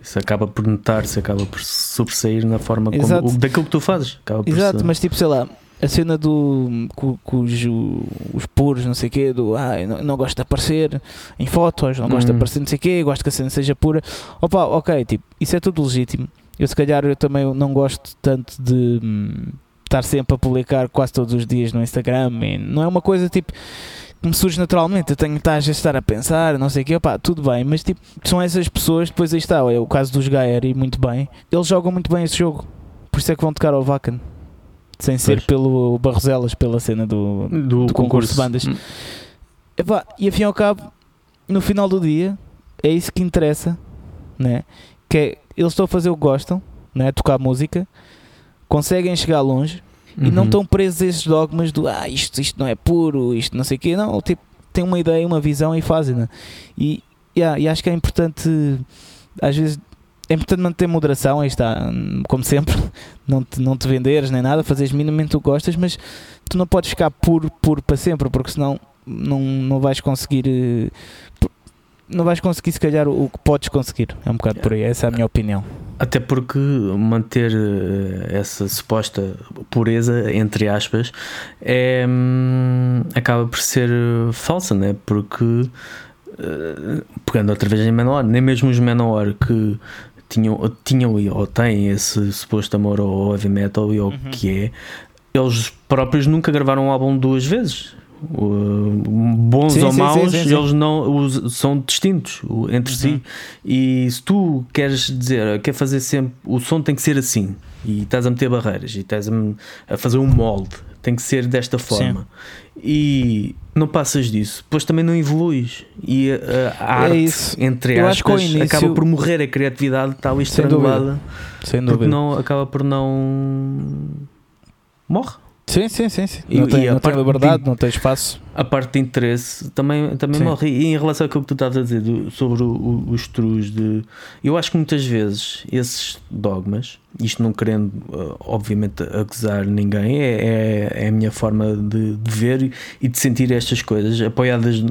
Isso acaba por notar-se, acaba por sobressair na forma como, Exato. o- daquilo que tu fazes. Exato, ser- mas tipo, sei lá, a cena do cu- cujo os puros, não sei o quê, do ah, não, não gosto de aparecer em fotos, não gosto de Uhum. aparecer não sei o quê, gosto que a cena seja pura. Opa, ok, tipo, isso é tudo legítimo. Eu se calhar eu também não gosto tanto de hum, estar sempre a publicar quase todos os dias no Instagram. e não é uma coisa tipo que me surge naturalmente. Eu tenho que estar, a pensar, não sei o quê, opá, tudo bem, mas tipo, são essas pessoas, depois aí está, é o caso dos Gaer e muito bem, eles jogam muito bem esse jogo, por isso é que vão tocar ao Vacan. Sem ser Pois. pelo Barroselas, pela cena do, do, do concurso de bandas. Hum. Epá, e afim e ao cabo, no final do dia, é isso que interessa, né? Que é, eles estão a fazer o que gostam, né? Tocar música, conseguem chegar longe e não Uhum. estão presos a esses dogmas do ah, isto, isto não é puro, isto não sei o quê. Não, tipo, têm uma ideia, uma visão e fazem, né? E, yeah, e acho que é importante, às vezes, é importante manter moderação, aí está, como sempre, não te, não te venderes nem nada, fazeres minimamente o que gostas, mas tu não podes ficar puro, puro para sempre, porque senão não, não vais conseguir. eh, Não vais conseguir, se calhar, o o que podes conseguir. É um bocado por aí, essa é a minha opinião. Até porque manter eh, essa suposta pureza, entre aspas, é, hum, acaba por ser falsa, né? Porque, eh, pegando outra vez em Menor, nem mesmo os Menor que tinham, tinham ou têm esse suposto amor ao heavy metal e ao Uhum. que é, eles próprios nunca gravaram um álbum duas vezes. O- bons Sim, ou sim, maus, sim, eles não os- são distintos entre Uhum. si. E se tu queres dizer, quer fazer sempre, o som tem que ser assim, e estás a meter barreiras, e estás a, a fazer um molde, tem que ser desta forma, e não passas disso, depois também não evoluís. E a, a arte, É isso. entre Eu aspas, início- acaba por morrer, a criatividade está ali Sem dúvida. estrangulada, Sem porque dúvida. não, acaba por não. morre. Sim, sim, sim. sim. E- não tem, a não tem liberdade, de- não tem espaço. a parte de interesse também, também Sim. morre. E em relação àquilo que tu estavas a dizer do- sobre o- o- os trus de. Eu acho que muitas vezes esses dogmas, isto não querendo, uh, obviamente, acusar ninguém, é, é, é a minha forma de, de ver e de sentir estas coisas, apoiadas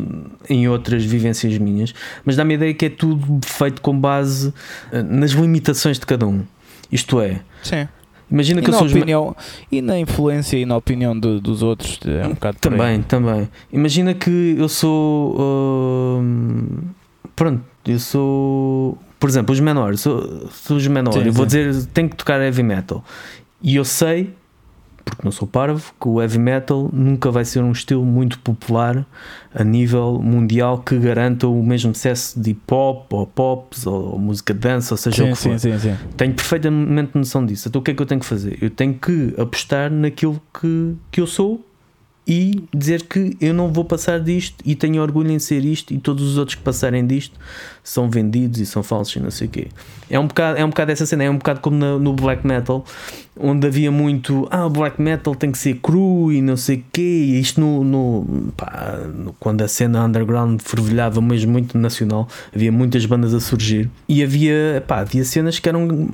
em outras vivências minhas, mas dá-me a ideia que é tudo feito com base uh, nas limitações de cada um. Isto é, Sim. Imagina E que eu na, sou opinião, e na influência e na opinião do- dos outros, é um bocado por aí. Também, também. Imagina que eu sou. hum, pronto, eu sou. Por exemplo, os menores. Sou, sou os menores. Sim, eu vou sim. dizer, tenho que tocar heavy metal. E eu sei, porque não sou parvo, que o heavy metal nunca vai ser um estilo muito popular a nível mundial que garanta o mesmo sucesso de hip hop, ou pops, ou música de dança, ou seja o Sim, que for. sim, sim. Tenho perfeitamente noção disso. Então o que é que eu tenho que fazer? Eu tenho que apostar naquilo que, que eu sou e dizer que eu não vou passar disto e tenho orgulho em ser isto e todos os outros que passarem disto são vendidos e são falsos e não sei o quê. É um bocado, é um bocado essa cena, é um bocado como na- no black metal, onde havia muito, ah, o black metal tem que ser cru e não sei o quê, e isto no, no, pá, no- quando a cena underground fervilhava mesmo muito nacional, havia muitas bandas a surgir e havia, pá, havia cenas que eram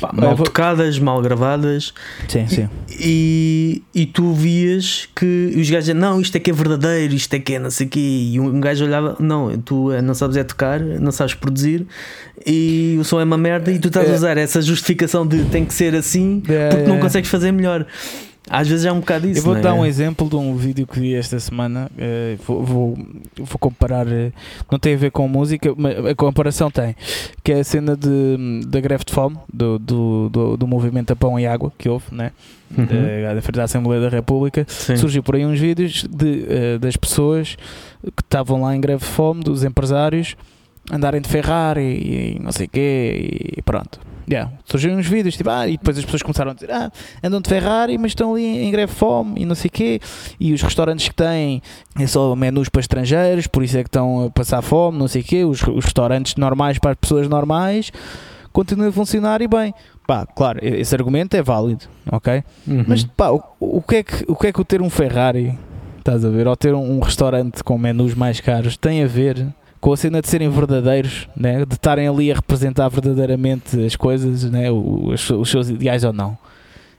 pá, mal tocadas, mal gravadas Sim, sim. e, e tu vias que os gajos diziam, não, isto é que é verdadeiro, isto é que é não sei o quê. E um gajo olhava, não, tu eh, não sabes é tocar, não sabes produzir e o som é uma merda e tu estás a É. usar essa justificação de tem que ser assim É, porque é, não consegues fazer melhor. Às vezes é um bocado isso. Eu vou não é? dar um exemplo de um vídeo que vi esta semana. eh, vou, vou, vou comparar. eh, não tem a ver com música, mas a comparação tem. Que é a cena de, da greve de fome, do, do, do, do movimento a pão e água que houve, né? Uhum. Da frente da Assembleia da República. Sim. Surgiu por aí uns vídeos de, eh, das pessoas que estavam lá em greve de fome, dos empresários, andarem de Ferrari e, não sei o quê, e pronto. Yeah. Surgiram uns vídeos, tipo, ah, e depois as pessoas começaram a dizer, ah, andam de Ferrari, mas estão ali em greve fome e não sei o quê, e os restaurantes que têm é só menus para estrangeiros, por isso é que estão a passar fome, não sei o quê, os, os restaurantes normais para as pessoas normais continuam a funcionar e bem. Pá, claro, esse argumento é válido, ok? Uhum. Mas pá, o, o, que é que, o que é que o ter um Ferrari, estás a ver, ou ter um, um restaurante com menus mais caros tem a ver com a cena de serem verdadeiros, né? de estarem ali a representar verdadeiramente as coisas, né? os, os seus ideais ou não.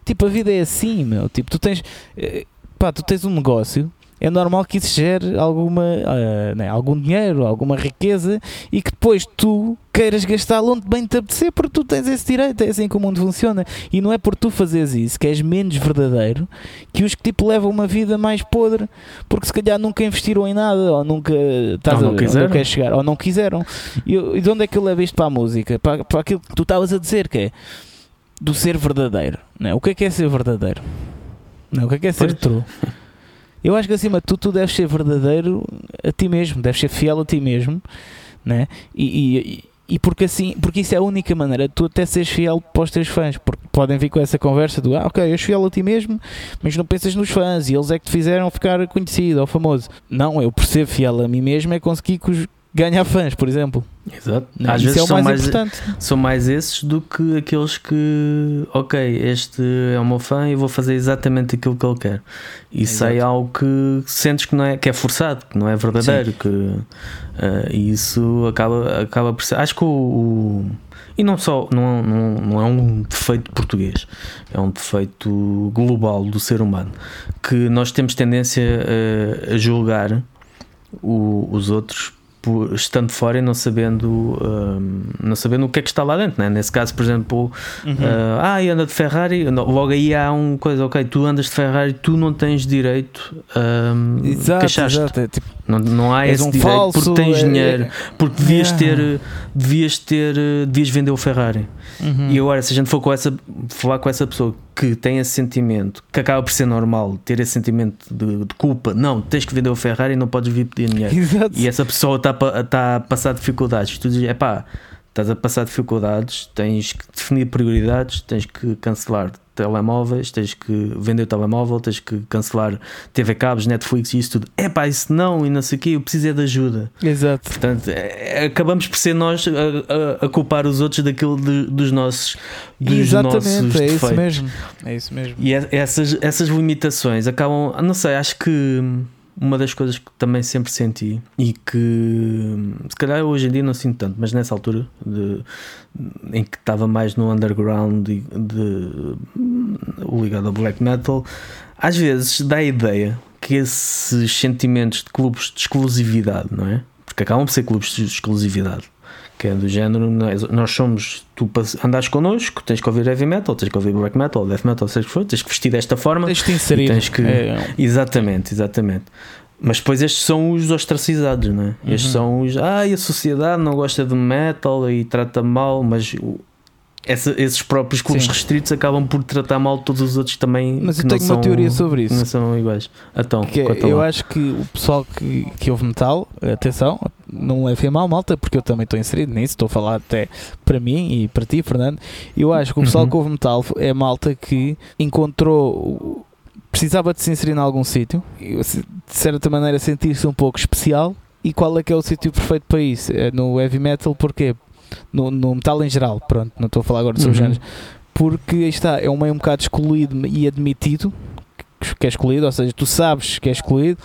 Tipo, a vida é assim, meu. Tipo, tu tens, eh, pá, tu tens um negócio é normal que isso gere alguma, uh, né, algum dinheiro, alguma riqueza e que depois tu queiras gastá-lo onde bem te apetecer porque tu tens esse direito, é assim que o mundo funciona. E não é por tu fazeres isso que és menos verdadeiro que os que tipo levam uma vida mais podre porque se calhar nunca investiram em nada ou nunca estás ou não a, quiseram. Não chegar ou não quiseram. E, e de onde é que eu levo isto para a música? Para, para aquilo que tu estavas a dizer que é do ser verdadeiro. Não é? O que é que é ser verdadeiro? Não, o que é que é ser Pois. true? Eu acho que acima de tudo tu deves ser verdadeiro a ti mesmo, deves ser fiel a ti mesmo, né? E, e, e porque assim, porque isso é a única maneira de tu até seres fiel para os teus fãs, porque podem vir com essa conversa do ah, ok, és fiel a ti mesmo, mas não pensas nos fãs e eles é que te fizeram ficar conhecido ou famoso. Não, eu por ser fiel a mim mesmo é conseguir que os- ganhar fãs, por exemplo. Exato. Né? Às isso vezes é o são mais, importante. são mais esses do que aqueles que, ok, este é o meu fã e vou fazer exatamente aquilo que ele quer. E sai algo que sentes que não é, que é forçado, que não é verdadeiro, que eh, e isso acaba, acaba por ser. Acho que o. o- e não só, não, não, não é um defeito português, é um defeito global do ser humano, que nós temos tendência a, a julgar o- os outros por- estando fora e não sabendo, hum, não sabendo o que é que está lá dentro. Né? Nesse caso, por exemplo, Uhum. ah, ah, e anda de Ferrari, não, logo aí há um coisa, ok, tu andas de Ferrari, tu não tens direito a um, Exato, exato. É tipo, Não, não há És esse um direito falso, porque tens é- dinheiro, porque devias Yeah. ter, devias ter, devias vender o Ferrari. uhum. E agora, se a gente for com essa, falar com essa pessoa que tem esse sentimento, que acaba por ser normal, ter esse sentimento de, de culpa, não, tens que vender o Ferrari e não podes vir pedir dinheiro. Exato. E essa pessoa está tá a passar dificuldades. Tu dizes, é pá, estás a passar dificuldades, tens que definir prioridades, tens que cancelar telemóveis, tens que vender o telemóvel, tens que cancelar TV cabos, Netflix e isso tudo. É pá, isso não, e não sei o quê, eu preciso é de ajuda. Exato. Portanto, é- acabamos por ser nós a, a- a culpar os outros daquilo de- dos nossos, dos nossos Exatamente, é isso defeitos. mesmo. É isso mesmo. E é- essas, essas limitações acabam, não sei, acho que uma das coisas que também sempre senti e que se calhar hoje em dia não sinto tanto, mas nessa altura de- em que estava mais no underground de, de- ligado ao black metal, às vezes dá a ideia que esses sentimentos de clubes de exclusividade, não é? Porque acabam por ser clubes de exclusividade. Que é do género, nós, somos, tu andas connosco, tens que ouvir heavy metal, tens que ouvir black metal, death metal, seja o que for, tens que vestir desta forma. Tens-te inserir. tens que- É, Exatamente, exatamente. Mas depois estes são os ostracizados, não é? Estes Uhum. são os. Ah, e a sociedade não gosta de metal e trata mal, mas essa- esses próprios clubes Sim. restritos acabam por tratar mal todos os outros também. Mas eu tenho uma são- teoria sobre isso. Não são iguais. Então, Que é, eu lá. acho que o pessoal que, que ouve metal, atenção, não levem mal, malta, porque eu também estou inserido nisso, estou a falar até para mim e para ti, Fernando. Eu acho que o pessoal Uhum. que ouve metal é malta que encontrou, precisava de se inserir em algum sítio, e, de certa maneira sentir-se um pouco especial. E qual é que é o sítio perfeito para isso? É no heavy metal, porquê? No, no metal em geral, pronto, não estou a falar agora de Uhum. subgéneros. Porque aí está, é um meio um bocado excluído e admitido que- é excluído, ou seja, tu sabes que é excluído,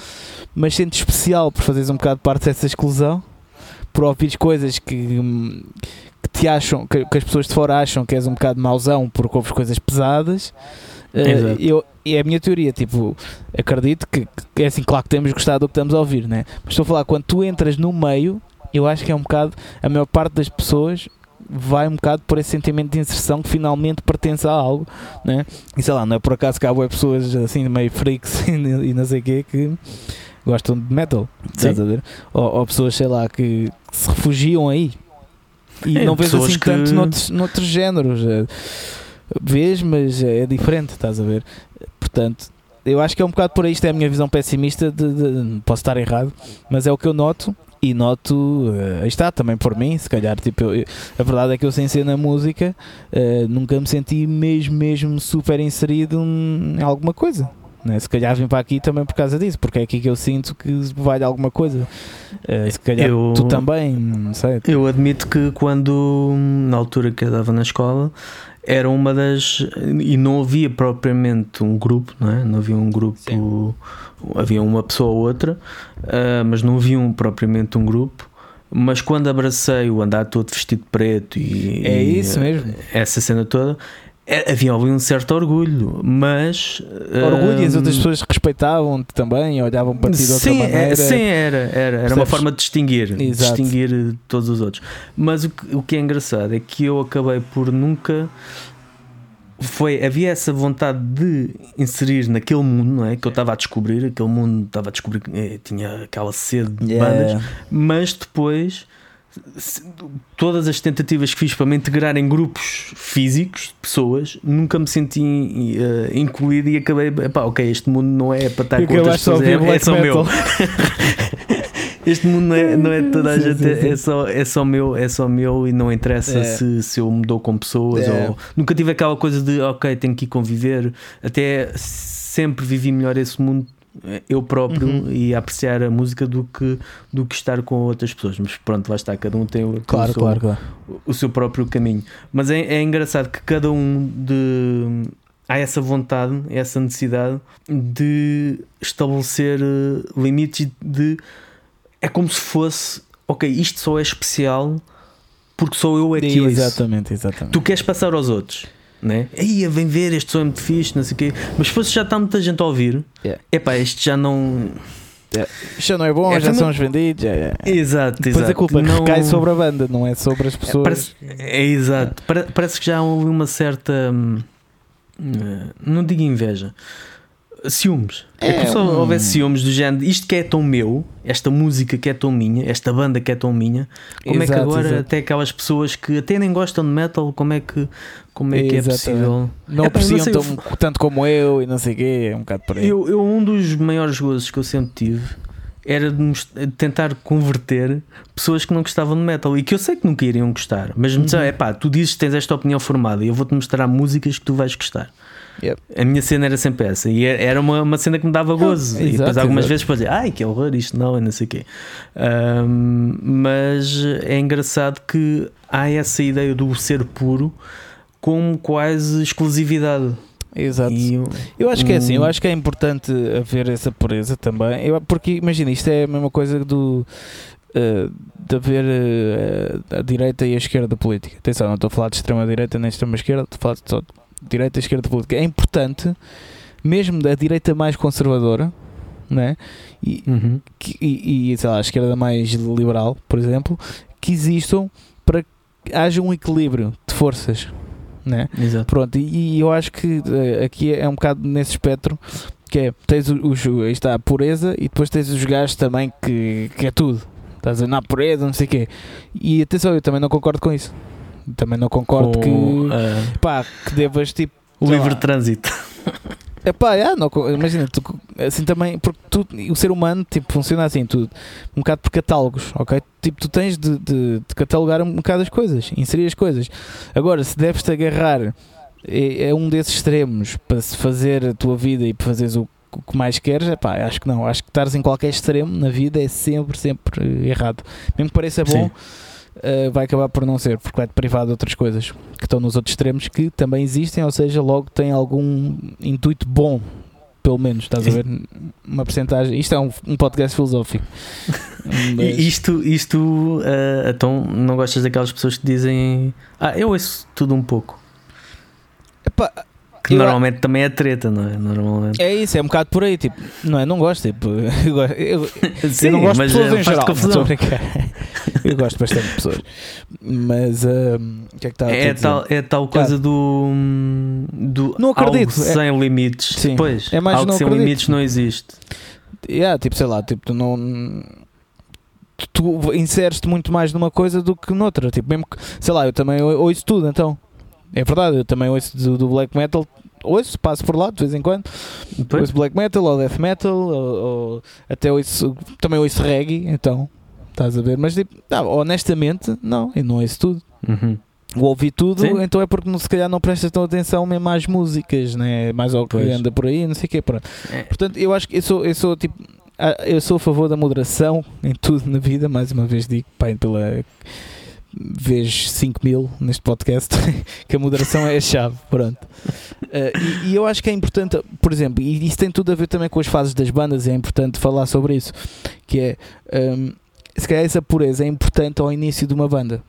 mas sentes especial por fazeres um bocado parte dessa exclusão, por ouvires coisas que, que te acham, que, que as pessoas de fora acham que és um bocado mauzão porque ouves coisas pesadas. Eh, Exato. eu, e é a minha teoria, tipo, acredito que, que é assim, claro que temos gostado do que estamos a ouvir, né? mas estou a falar, quando tu entras no meio, eu acho que é um bocado, a maior parte das pessoas vai um bocado por esse sentimento de inserção que finalmente pertence a algo, né? E sei lá, não é por acaso que há pessoas assim meio freaks e não sei o quê que gostam de metal, estás a ver? Ou, ou pessoas, sei lá, que, que se refugiam aí e É, não vês assim que- tanto noutros, noutros géneros. eh, Vês, mas é diferente, estás a ver? Portanto, eu acho que é um bocado por aí. Isto é a minha visão pessimista. De, de- posso estar errado, mas é o que eu noto. E noto, uh, está também por mim, se calhar, tipo, eu, a verdade é que eu sem ser na música uh, nunca me senti mesmo, mesmo super inserido em alguma coisa. Né? Se calhar vim para aqui também por causa disso, porque é aqui que eu sinto que vale alguma coisa. Uh, se calhar Eu- tu também, não sei. Eu admito que quando, na altura que eu dava na escola, era uma das. E não havia propriamente um grupo, não é? Não havia um grupo. Havia uma pessoa ou outra, ah, mas não havia um, propriamente um grupo. Mas quando abracei o andar todo vestido de preto e. É e, isso mesmo. Essa cena toda. é- Havia ali um certo orgulho, mas. Orgulho e as ah, outras pessoas respeitavam-te também, olhavam para ti de outra sim, é- maneira. sim, era, era, era uma forma de distinguir, Exato. distinguir eh, todos os outros. Mas o que, o que é engraçado é que eu acabei por nunca foi havia essa vontade de inserir naquele mundo, não é? Que eu estava a descobrir, aquele mundo estava a descobrir que eh, tinha aquela sede de Yeah. bandas, mas depois todas as tentativas que fiz para me integrar em grupos físicos de pessoas nunca me senti eh, incluído e acabei, epá, ok, este mundo não é para estar com outras pessoas, é, é só meu. Este mundo não é, não é de toda a Sim, gente, sim, sim. É, só, é só meu, é só meu e não interessa É. se, se eu mudou com pessoas É. ou nunca tive aquela coisa de ok, tenho que ir conviver. Até sempre vivi melhor esse mundo eh, eu próprio Uhum. e apreciar a música do que, do que estar com outras pessoas. Mas pronto, lá está, cada um tem, Claro, o, seu, claro, claro. o seu próprio caminho. Mas é, é engraçado que cada um de. Há essa vontade, essa necessidade de estabelecer eh, limites de. É como se fosse, ok, isto só é especial porque sou eu é que ouço. Exatamente, exatamente. Tu queres passar aos outros, né? Aí vem ver, este som é muito fixe, não sei o quê. Mas se fosse já está muita gente a ouvir, Yeah. epá, este já não. Isto já não é bom, É, já também- são os vendidos. É, é. Exato, Depois exato. a culpa não... recai sobre a banda, não é sobre as pessoas. Parece, é exato. Pare- Parece que já houve uma certa. hum, eh, Não digo inveja. Ciúmes. É, É, como se hum. houvesse ciúmes do género. Isto que é tão meu, esta música que é tão minha, esta banda que é tão minha. Como é que Exato, agora exato. até aquelas pessoas que até nem gostam de metal, como é que, como é, que é possível? Não É, apreciam tão- tanto como eu e não sei o quê, é um bocado por aí. Eu, eu, um dos maiores gozos que eu sempre tive era de, tentar converter pessoas que não gostavam de metal e que eu sei que nunca iriam gostar, mas me Uhum. é pá, tu dizes que tens esta opinião formada e eu vou-te mostrar músicas que tu vais gostar. Yep. A minha cena era sempre essa e era- era uma, uma cena que me dava gozo. e depois algumas exato. vezes dizia, ai que horror, isto não, e não sei o quê. Ahm, mas é engraçado que há essa ideia do ser puro como quase exclusividade. Exato. Eu- Eu acho que é assim, eu acho que é importante haver essa pureza também. Eu, porque imagina, isto é a mesma coisa do eh, de haver eh, a direita e a esquerda política. Atenção, não estou a falar de extrema direita nem extrema esquerda, estou a falar de só de direita e esquerda política. É importante, mesmo da direita mais conservadora, né? E, Uhum. que- e, e sei lá, a esquerda mais liberal, por exemplo, que existam para que haja um equilíbrio de forças, né? Exato. Pronto, e, e eu acho que eh, aqui é um bocado nesse espectro que é, tens os, os- aí está a pureza e depois tens os gajos também que, que é tudo. Estás a dizer, na pureza, não sei o quê. E atenção, eu também não concordo com isso. Também não concordo Com, que, ah, pá, que devas tipo. o livre lá. trânsito. É pá, ah, não, imagina, tu, assim também, porque tu, o ser humano tipo, funciona assim, tu, um bocado por catálogos, ok? Tipo, tu tens de, de, de catalogar um bocado as coisas, inserir as coisas. Agora, se deves-te agarrar é, é um desses extremos para se fazer a tua vida e para fazeres o, o que mais queres, é pá, acho que não. Acho que estares em qualquer extremo na vida é sempre, sempre errado. Mesmo que pareça bom, Sim. Eh, vai acabar por não ser, porque vai-te privar de outras coisas que estão nos outros extremos que também existem, ou seja, logo tem algum intuito bom, pelo menos, estás a ver? Uma porcentagem. Isto é um, um podcast filosófico. Mas- isto, isto ah, então não gostas daquelas pessoas que dizem Ah, eu ouço tudo um pouco. Epá, Que Eu- normalmente também é treta, não é? Normalmente. é isso, é um bocado por aí, tipo, não é? Não gosto, tipo, eu, gosto- eu- Sim, eu não gosto de pessoas em geral, confusão. Eu gosto bastante de pessoas, mas hum, o que é que está a É dizer? tal, é tal coisa do, do Não acredito, algo é- sem limites. Sim, Pois, é mais algo não sem acredito. limites não existe. Yeah, tipo, sei lá, tipo, tu não. Tu inseres-te muito mais numa coisa do que noutra. Tipo, mesmo que, sei lá, eu também ou- ouço tudo, então. É verdade, eu também ouço do, do black metal, ouço, passo por lá de vez em quando. Pois, Ouço black metal ou death metal, ou, ou até ouço, também ouço reggae, então. estás a ver? Mas tipo, tá, honestamente, não, eu não ouço tudo. Uhum. ouvi tudo, Sim. então é porque se calhar não prestas tão atenção mesmo às músicas, né? mais ao que Pois. anda por aí, não sei o quê. Pronto. É, Portanto, eu acho que eu sou, eu sou tipo. ah, Eu sou a favor da moderação em tudo na vida, mais uma vez digo, pai, pela vez 5 mil neste podcast, que a moderação é a chave. Pronto. Ah, e, e eu acho que é importante, por exemplo, e isso tem tudo a ver também com as fases das bandas, é importante falar sobre isso, que é hum, se calhar essa pureza é importante ao início de uma banda.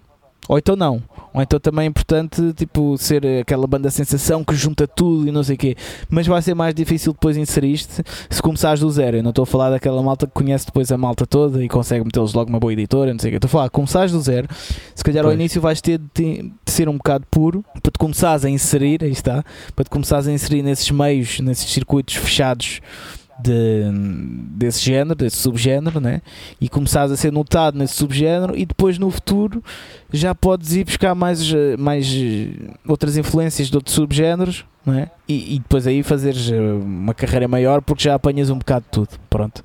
Ou então não. Ou então também é importante tipo, ser aquela banda sensação que junta tudo e não sei o quê. Mas vai ser mais difícil depois inserir-te se começares do zero. Eu não estou a falar daquela malta que conhece depois a malta toda e consegue metê-los logo uma boa editora, não sei o quê. Estou a falar, começares do zero, se calhar ao Pois. início vais ter de, de ser um bocado puro para te começares a inserir, aí está, para te começares a inserir nesses meios, nesses circuitos fechados de, desse género, desse subgénero, né? e começares a ser notado nesse subgénero e depois no futuro já podes ir buscar mais, mais outras influências de outros subgéneros não é? e, e depois aí fazeres eh, uma carreira maior porque já apanhas um bocado de tudo. Pronto.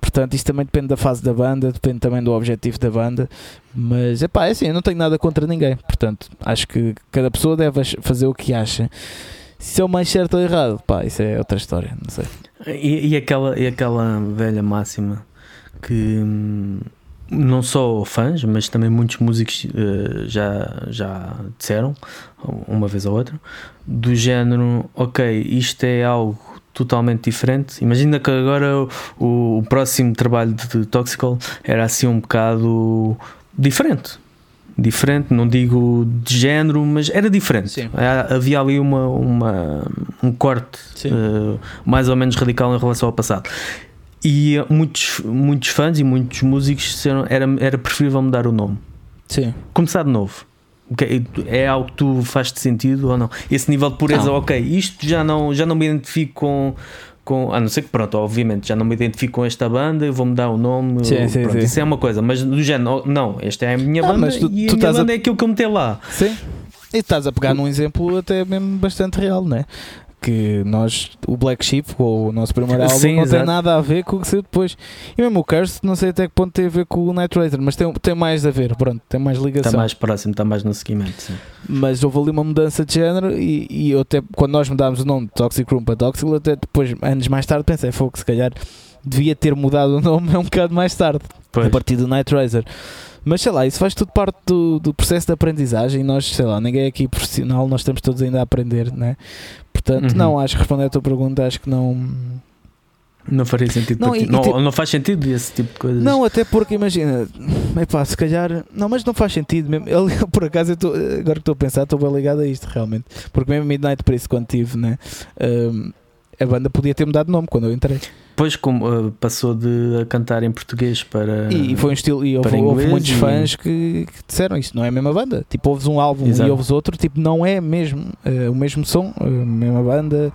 Portanto, isto também depende da fase da banda, depende também do objetivo da banda, mas é pá, é assim, eu não tenho nada contra ninguém. Portanto, acho que cada pessoa deve fazer o que acha. Se mais certo ou errado, pá, isso é outra história, não sei. E, e aquela, e aquela velha máxima que hum, não só fãs, mas também muitos músicos eh, já, já disseram, uma vez ou outra, do género, ok, isto é algo totalmente diferente. Imagina que agora o, o próximo trabalho de Toxical era assim um bocado diferente. Diferente, não digo de género, mas era diferente. Sim. Havia ali uma, uma, um corte eh, mais ou menos radical em relação ao passado. E eh, muitos, muitos fãs e muitos músicos disseram era, era preferível mudar o nome. Sim. Começar de novo. Ok, É algo que tu faz-te sentido ou não? Esse nível de pureza, Não. ok, isto já não, já não me identifico com, com. A não ser que, pronto, obviamente, já não me identifico com esta banda, eu vou mudar o nome. Sim, sim, pronto, sim. Isso é uma coisa, mas do género, oh, não, esta é a minha Ah, banda mas tu- e a tu minha estás a- banda é aquilo que eu meter lá. Sim. E estás a pegar num exemplo até mesmo bastante real, né? Que nós, o Black Sheep, ou o nosso primeiro álbum, Sim, não tem exato. nada a ver com o que saiu depois. E mesmo o Curse, não sei até que ponto tem a ver com o Night Razer, mas tem, tem mais a ver, pronto, tem mais ligação. Está mais próximo, está mais no seguimento. Sim. Mas houve ali uma mudança de género e, e eu até, quando nós mudámos o nome de Toxic Room para Toxic, até depois, anos mais tarde, pensei, foi que se calhar devia ter mudado o nome um bocado mais tarde Pois. a partir do Night Razer. Mas sei lá, isso faz tudo parte do, do processo de aprendizagem e nós, sei lá, ninguém é aqui profissional, nós estamos todos ainda a aprender, né? Portanto, Uhum. não, acho que responder a tua pergunta, acho que não. Não faria sentido Não, para ti. e- não, não faz sentido esse tipo de coisas. Não, até porque imagina, epá, se calhar. Não, mas não faz sentido mesmo. Eu, por acaso, eu tô- agora que estou a pensar, estou bem ligado a isto realmente. Porque mesmo Midnight Priest, quando tive, né? hum, a banda podia ter mudado de nome quando eu entrei. Depois como, uh, passou de cantar em português para. E, e foi um estilo. E houve, houve muitos e- fãs que, que disseram isso não é a mesma banda. Tipo, ouves um álbum Exato. e ouves outro, tipo, não é mesmo eh, o mesmo som, a mesma banda,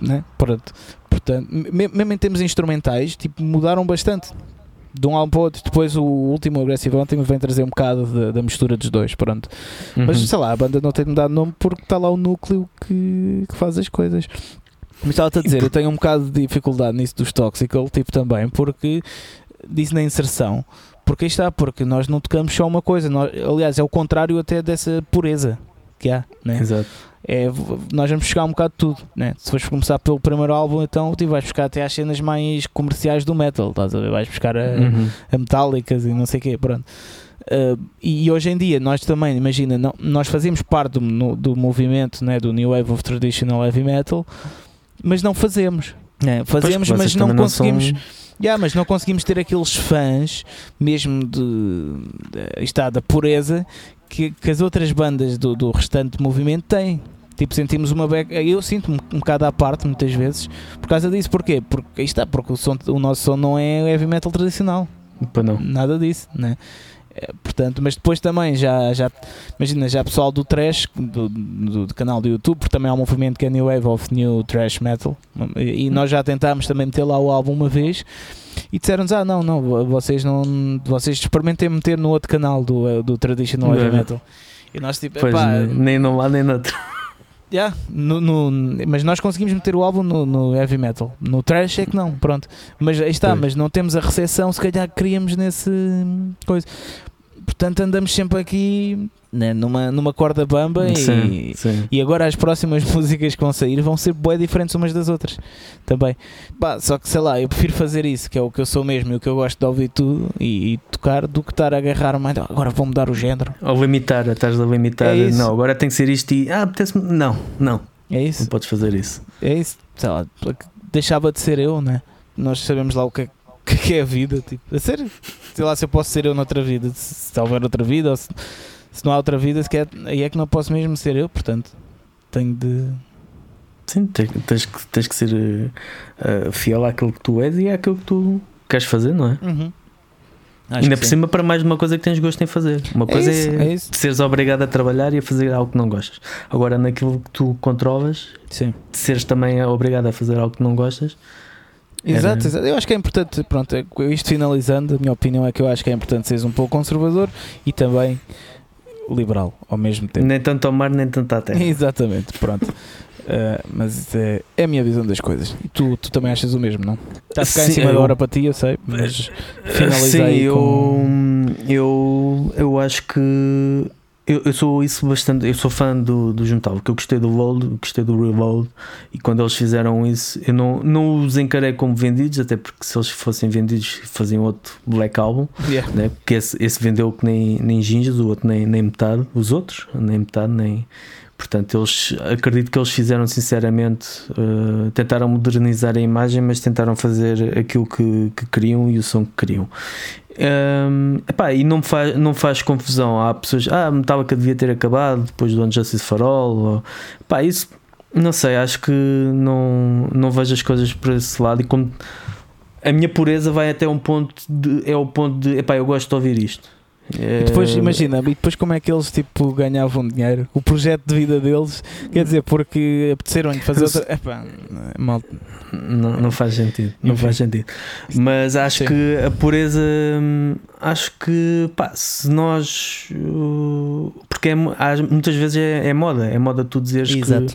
né? Pronto. Portanto, me- mesmo em termos instrumentais, tipo, mudaram bastante. De um álbum para o outro, depois o último o Aggressive Anthem vem trazer um bocado da, da mistura dos dois, pronto. Uhum. Mas sei lá, a banda não tem de mudar de nome porque está lá o núcleo que, que faz as coisas. Mas estava-te a dizer, eu tenho um bocado de dificuldade nisso dos Toxical, tipo também, porque disse na inserção. Porque aí está, porque nós não tocamos só uma coisa, nós- aliás, é o contrário até dessa pureza que há, né? Exato. é, nós vamos buscar um bocado de tudo, né? Se fores começar pelo primeiro álbum, então tu vais buscar até às cenas mais comerciais do metal, estás a ver? Vais buscar a, Uhum. a metálicas e não sei o quê, pronto. Uh, e hoje em dia nós também, imagina, não, nós fazemos parte do, no- do movimento né, do New Wave of Traditional Heavy Metal, mas não fazemos. né? Fazemos, Pois, mas não conseguimos. são- Yeah, mas não conseguimos ter aqueles fãs, mesmo de, de está, da pureza, que, que as outras bandas do, do restante movimento têm. Tipo, sentimos uma beca. Eu sinto-me um bocado à parte muitas vezes por causa disso. Porquê? Porque aí está, porque o, som, o nosso som não é heavy metal tradicional. Não. Nada disso, né? É, Portanto, mas depois também já, já imagina, já pessoal do trash, do, do, do canal do YouTube, porque também há um movimento que é New Wave of New Trash Metal, e, e nós já tentámos também meter lá o álbum uma vez e disseram-nos: Ah, não, não, vo- vocês não vocês experimentem meter no outro canal do, eh, do Traditional Heavy. Metal. E nós tipo, Pois, epá, nem num lado nem no outro. Yeah, no, no- mas nós conseguimos meter o álbum no, no heavy metal. No trash é que não, pronto. Mas aí está, mas não temos a recepção, se calhar que queríamos nesse coisa. Portanto, andamos sempre aqui né, numa, numa corda bamba Sim, e, sim. e agora as próximas músicas que vão sair vão ser bem diferentes umas das outras também. Pá, só que sei lá, eu prefiro fazer isso, que é o que eu sou mesmo e o que eu gosto de ouvir tudo e, e tocar, do que estar a agarrar mais. Agora vou mudar o género. Ou limitar, estás a limitar. É não, agora tem que ser isto e. Ah, apetece-me. Não, não, É isso. não podes fazer isso. É isso, sei lá, deixava de ser eu, né? Nós sabemos lá o que é, que é que é a vida, tipo, a sério, sei lá se eu posso ser eu noutra vida, se, se houver outra vida ou se, se não há outra vida, se quer, aí é que não posso mesmo ser eu, portanto, tenho de. Sim, tens, tens que, tens que ser eh, fiel àquilo que tu és e àquilo que tu queres fazer, não é? Uhum. Ainda por sim. cima para mais de uma coisa que tens gosto em fazer. Uma É coisa isso, é, é seres obrigado a trabalhar e a fazer algo que não gostas. Agora, naquilo que tu controlas, Sim. seres também obrigado a fazer algo que não gostas. Exato, exato. Eu acho que é importante, pronto, é- isto finalizando, a minha opinião é que eu acho que é importante seres um pouco conservador e também liberal ao mesmo tempo. Nem tanto ao mar, nem tanto à terra. Exatamente, pronto. Uh, mas é, é a minha visão das coisas. E tu, tu também achas o mesmo, não? Está a ficar em Sim, cima da eu- hora para ti, eu sei, mas finaliza Sim, aí eu, com... eu, eu acho que eu, eu sou isso bastante. Eu sou fã do, do Juntal, porque eu gostei do Vold, gostei do Revold, e quando eles fizeram isso, eu não, não os encarei como vendidos, até porque se eles fossem vendidos, faziam outro Black Album, Yeah. né? porque esse, esse vendeu que nem, nem gingas, o outro nem, nem metade, os outros, nem metade, nem. Portanto, eles acredito que eles fizeram sinceramente, eh, tentaram modernizar a imagem, mas tentaram fazer aquilo que, que queriam e o som que queriam. Ehm, epá, e não faz, não faz confusão. Há pessoas, ah, Metallica devia ter acabado depois do Unjustice for All. Ou, epá, isso não sei, acho que não, não vejo as coisas por esse lado. E como a minha pureza vai até um ponto de, é o ponto de epá, eu gosto de ouvir isto. E depois, Eh, imagina, e depois como é que eles tipo, ganhavam dinheiro? O projeto de vida deles, quer dizer, porque apeteceram-lhe fazer outra. Epá, mal... Não, não faz sentido, não Enfim. faz sentido. Mas acho Sim. que a pureza, acho que pá, se nós, porque é muitas vezes é, é moda, é moda tu dizeres Exato. que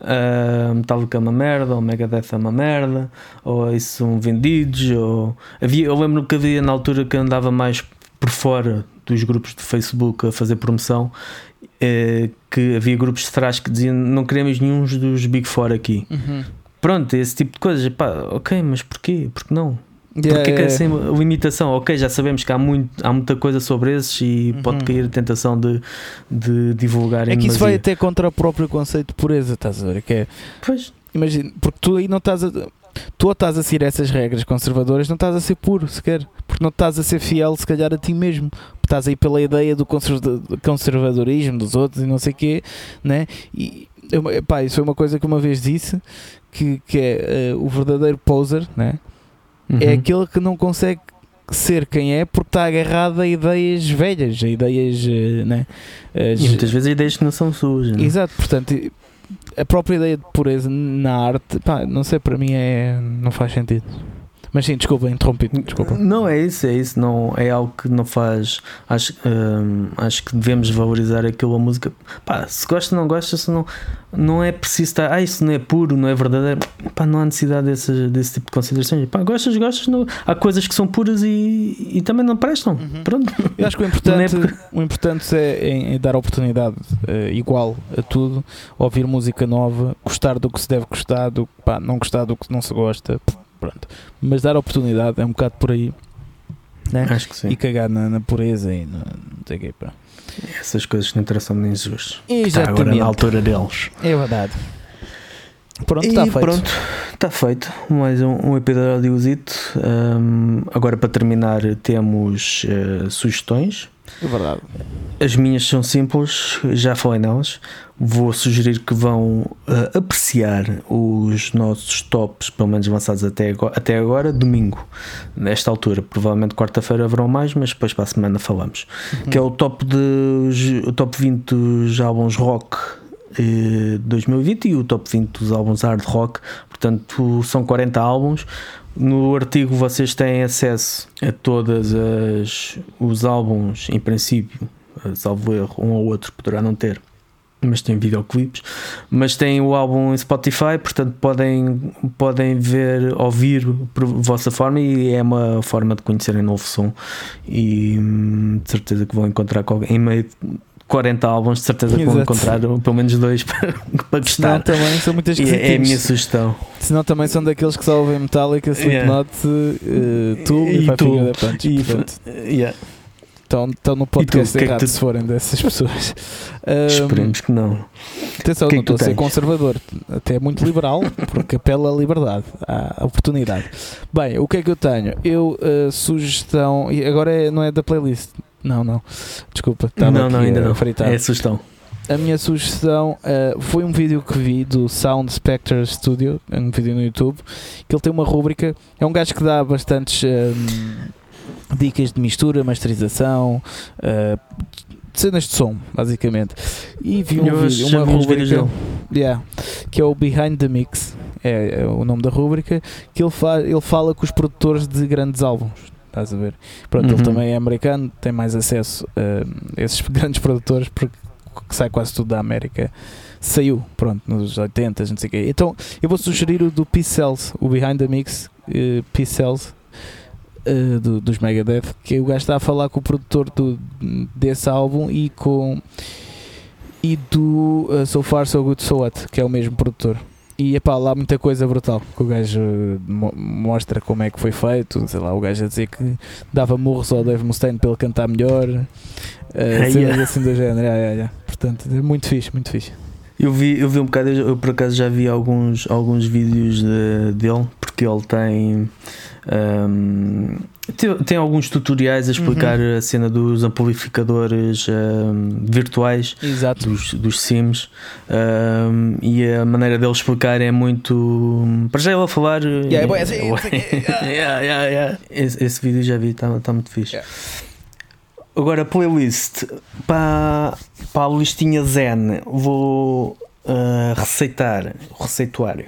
uh, Metallica é uma merda, ou Megadeth é uma merda, ou isso são vendidos, ou havia, eu lembro que havia na altura que andava mais por fora dos grupos de Facebook a fazer promoção. eh, que havia grupos de trás que diziam não queremos nenhum dos Big Four aqui Uhum. Pronto, esse tipo de coisas. Pá, ok, mas porquê? Porque não? Yeah, Porquê que é yeah, limitação? Ok, já sabemos que há, muito, há muita coisa sobre esses e Uhum. pode cair a tentação de, de divulgar É que isso vai até contra o próprio conceito de pureza, estás a ver? Que é, Pois, imagina, porque tu aí não estás a. Tu ou estás a seguir essas regras conservadoras, não estás a ser puro sequer. Porque não estás a ser fiel, se calhar, a ti mesmo. Estás aí pela ideia do conserva- do conservadorismo dos outros e não sei o quê, né? E pá, isso foi uma coisa que uma vez disse: que, que é eh, o verdadeiro poser, né? É Uhum. aquele que não consegue ser quem é porque está agarrado a ideias velhas, a ideias, eh, né? As- E muitas vezes ideias que não são suas. né? Exato, portanto, a própria ideia de pureza na arte, pá, não sei, para mim é. não faz sentido. Mas sim, desculpa, interrompi desculpa. Não, é isso, é isso. Não, é algo que não faz. Acho, hum, acho que devemos valorizar aquilo, a música. Pá, se gosta, não gosta, se não, não é preciso estar. Ah, isso não é puro, não é verdadeiro. Pá, não há necessidade desse, desse tipo de considerações. Pá, gostas, gostas. Não, há coisas que são puras e, e também não prestam. Uhum. Pronto. Eu acho que o importante, o importante é, em- é dar oportunidade eh, igual a tudo, ouvir música nova, gostar do que se deve gostar, do, pá, não gostar do que não se gosta, pronto. Mas dar oportunidade é um bocado por aí. Né? Acho que sim. E cagar na, na pureza e no, não sei o quê, pá. Essas coisas não interessam nem Jesus. Está Exatamente. agora na altura deles. É verdade. Pronto, está feito. pronto, está feito. Mais um, um episódiozito. Hum, agora para terminar temos eh, sugestões. É verdade. As minhas são simples, já falei nelas. Vou sugerir que vão eh, apreciar os nossos tops, pelo menos lançados até agora, até agora, domingo, nesta altura. Provavelmente quarta-feira haverão mais, mas depois para a semana falamos. Que é o top, de, o top 20 dos álbuns rock eh, 2020 e o top 20 dos álbuns hard rock. Portanto, são 40 álbuns. No artigo vocês têm acesso a todos os álbuns, em princípio, eh, salvo erro, um ou outro poderá não ter, mas tem videoclipes. Mas tem o álbum em Spotify, portanto podem, podem ver, ouvir por vossa forma e é uma forma de conhecerem novo som. E hum, de certeza que vão encontrar em meio 40 álbuns, de certeza que vão encontrar pelo menos dois para, para gostar. também são muitas é, é a minha sugestão. Senão também são daqueles que só ouvem Metallica, Slipknot, yeah. uh, Tool e, e Five Punch. E, portanto, yeah. Estão, estão no podcast tu, errado que tu... se forem dessas pessoas. Um, Esperemos que não. Atenção, que não estou a ser conservador, até é muito liberal, porque apela à liberdade, à oportunidade. Bem, o que é que eu tenho? Eu, uh, sugestão, e agora é, não é da playlist, não, não. Desculpa, estava não, não, ainda não. Fritar. É a sugestão. A minha sugestão uh, foi um vídeo que vi do Sound Spectre Studio, um vídeo no YouTube, que ele tem uma rúbrica. É um gajo que dá bastantes um, dicas de mistura, masterização, uh, cenas de som, basicamente. E vi um Eu vídeo, uma rúbrica, yeah, que é o Behind the Mix, é, é o nome da rúbrica, que ele, fa ele fala com os produtores de grandes álbuns Estás a ver? Pronto, uhum. ele também é americano, tem mais acesso a esses grandes produtores porque sai quase tudo da América. Saiu, pronto, nos 80, não sei o quê. Então eu vou sugerir o do P-Cells, o Behind the Mix uh, P-Cells. Uh, do, dos Megadeth, que o gajo está a falar com o produtor do, desse álbum e com e do uh, So Far So Good So What, que é o mesmo produtor. E epá, lá muita coisa brutal que o gajo mo mostra como é que foi feito. Sei lá, o gajo a dizer que dava murros ao Dave Mustaine para ele cantar melhor, uh, yeah. assim do género. Yeah, yeah, yeah. Portanto, é muito fixe, muito fixe. Eu vi, eu vi um bocado, eu por acaso já vi alguns, alguns vídeos de, dele, porque ele tem. Um, tem, tem, alguns tutoriais a explicar uhum. a cena dos amplificadores um, virtuais Exato. dos, dos Sims um, e a maneira dele explicar é muito. Para já ele a falar. Yeah, é, assim, yeah, yeah, yeah. Esse, esse, vídeo já vi, está tá muito fixe. Agora, playlist para, para a listinha Zen, vou uh, receitar o receituário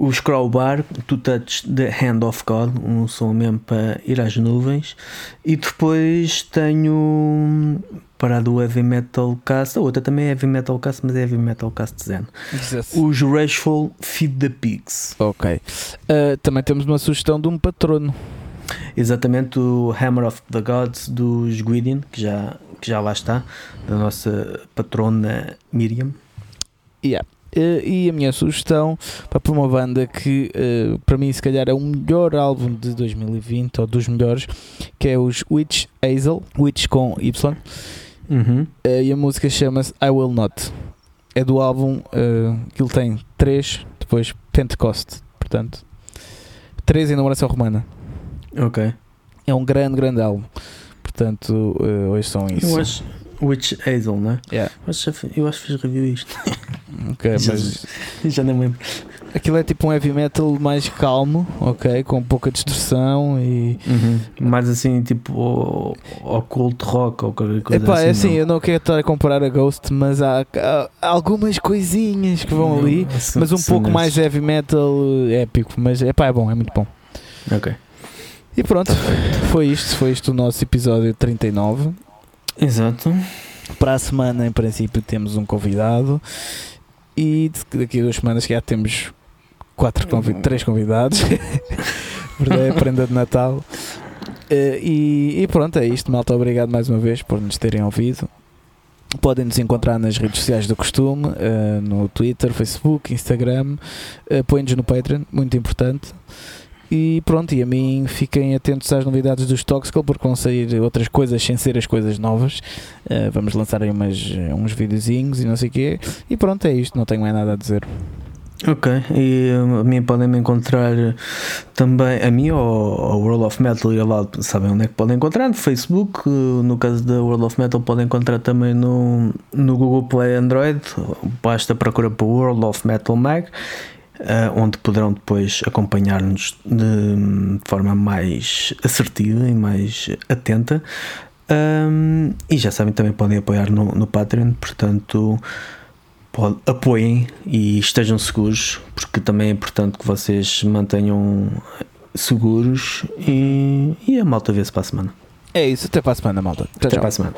o Scroll Bar, To Touch the Hand of God, um som mesmo para ir às nuvens, e depois tenho para do Heavy Metal Cast, a outra também é Heavy Metal Cast, mas é Heavy Metal Cast Zen. Os Rageful Feed the Pigs. Ok. Uh, também temos uma sugestão de um patrono. Exatamente, o Hammer of the Gods dos Guidian, que já, que já lá está, da nossa patrona Miriam. Yeah. Uh, e a minha sugestão para uma banda que uh, para mim se calhar é o melhor álbum de 2020 ou dos melhores que é os Witch Hazel Witch com Y uhum. uh, e a música chama-se I Will Not. É do álbum que ele tem 3 depois Pentecost portanto 3 em numeração romana. Ok. É um grande grande álbum. Portanto hoje são isso. eu acho Witch Hazel, não é? Yeah. Eu acho que fiz review isto. Ok, já, mas. Já nem lembro. Aquilo é tipo um heavy metal mais calmo, ok? Com pouca distorção e. Uhum. Mais assim, tipo occult rock ou qualquer coisa Epá, assim. É assim, não. eu não quero estar a comparar a Ghost, mas há, há algumas coisinhas que vão ali, mas um pouco mais heavy metal épico. Mas epá, é bom, é muito bom. Ok. E pronto, foi isto, foi isto o nosso episódio 39. Exato. Para a semana, em princípio, temos um convidado e daqui a duas semanas já temos quatro convid três convidados. Verdade, é prenda de Natal. Uh, e, e, pronto, é isto, malta. Obrigado mais uma vez por nos terem ouvido. Podem nos encontrar nas redes sociais do costume, uh, no Twitter, Facebook, Instagram. Uh, Põe-nos no Patreon, muito importante. E pronto, e a mim fiquem atentos às novidades do Stoxical porque vão sair outras coisas sem ser as coisas novas. Uh, vamos lançar aí umas, uns videozinhos e não sei o quê. E pronto, é isto, não tenho mais nada a dizer. Ok, e a mim podem me encontrar também, a mim ou ao World of Metal e lá sabem onde é que podem encontrar? No Facebook, no caso da World of Metal, podem encontrar também no, no Google Play Android, basta procurar por World of Metal Mag onde poderão depois acompanhar-nos de forma mais assertiva e mais atenta. Um, e já sabem, também podem apoiar no, no Patreon, portanto, pode, apoiem e estejam seguros, porque também é importante que vocês se mantenham seguros e, e a malta vê-se para a semana. É isso, até para a semana, malta. Tchau, até tchau. para a semana.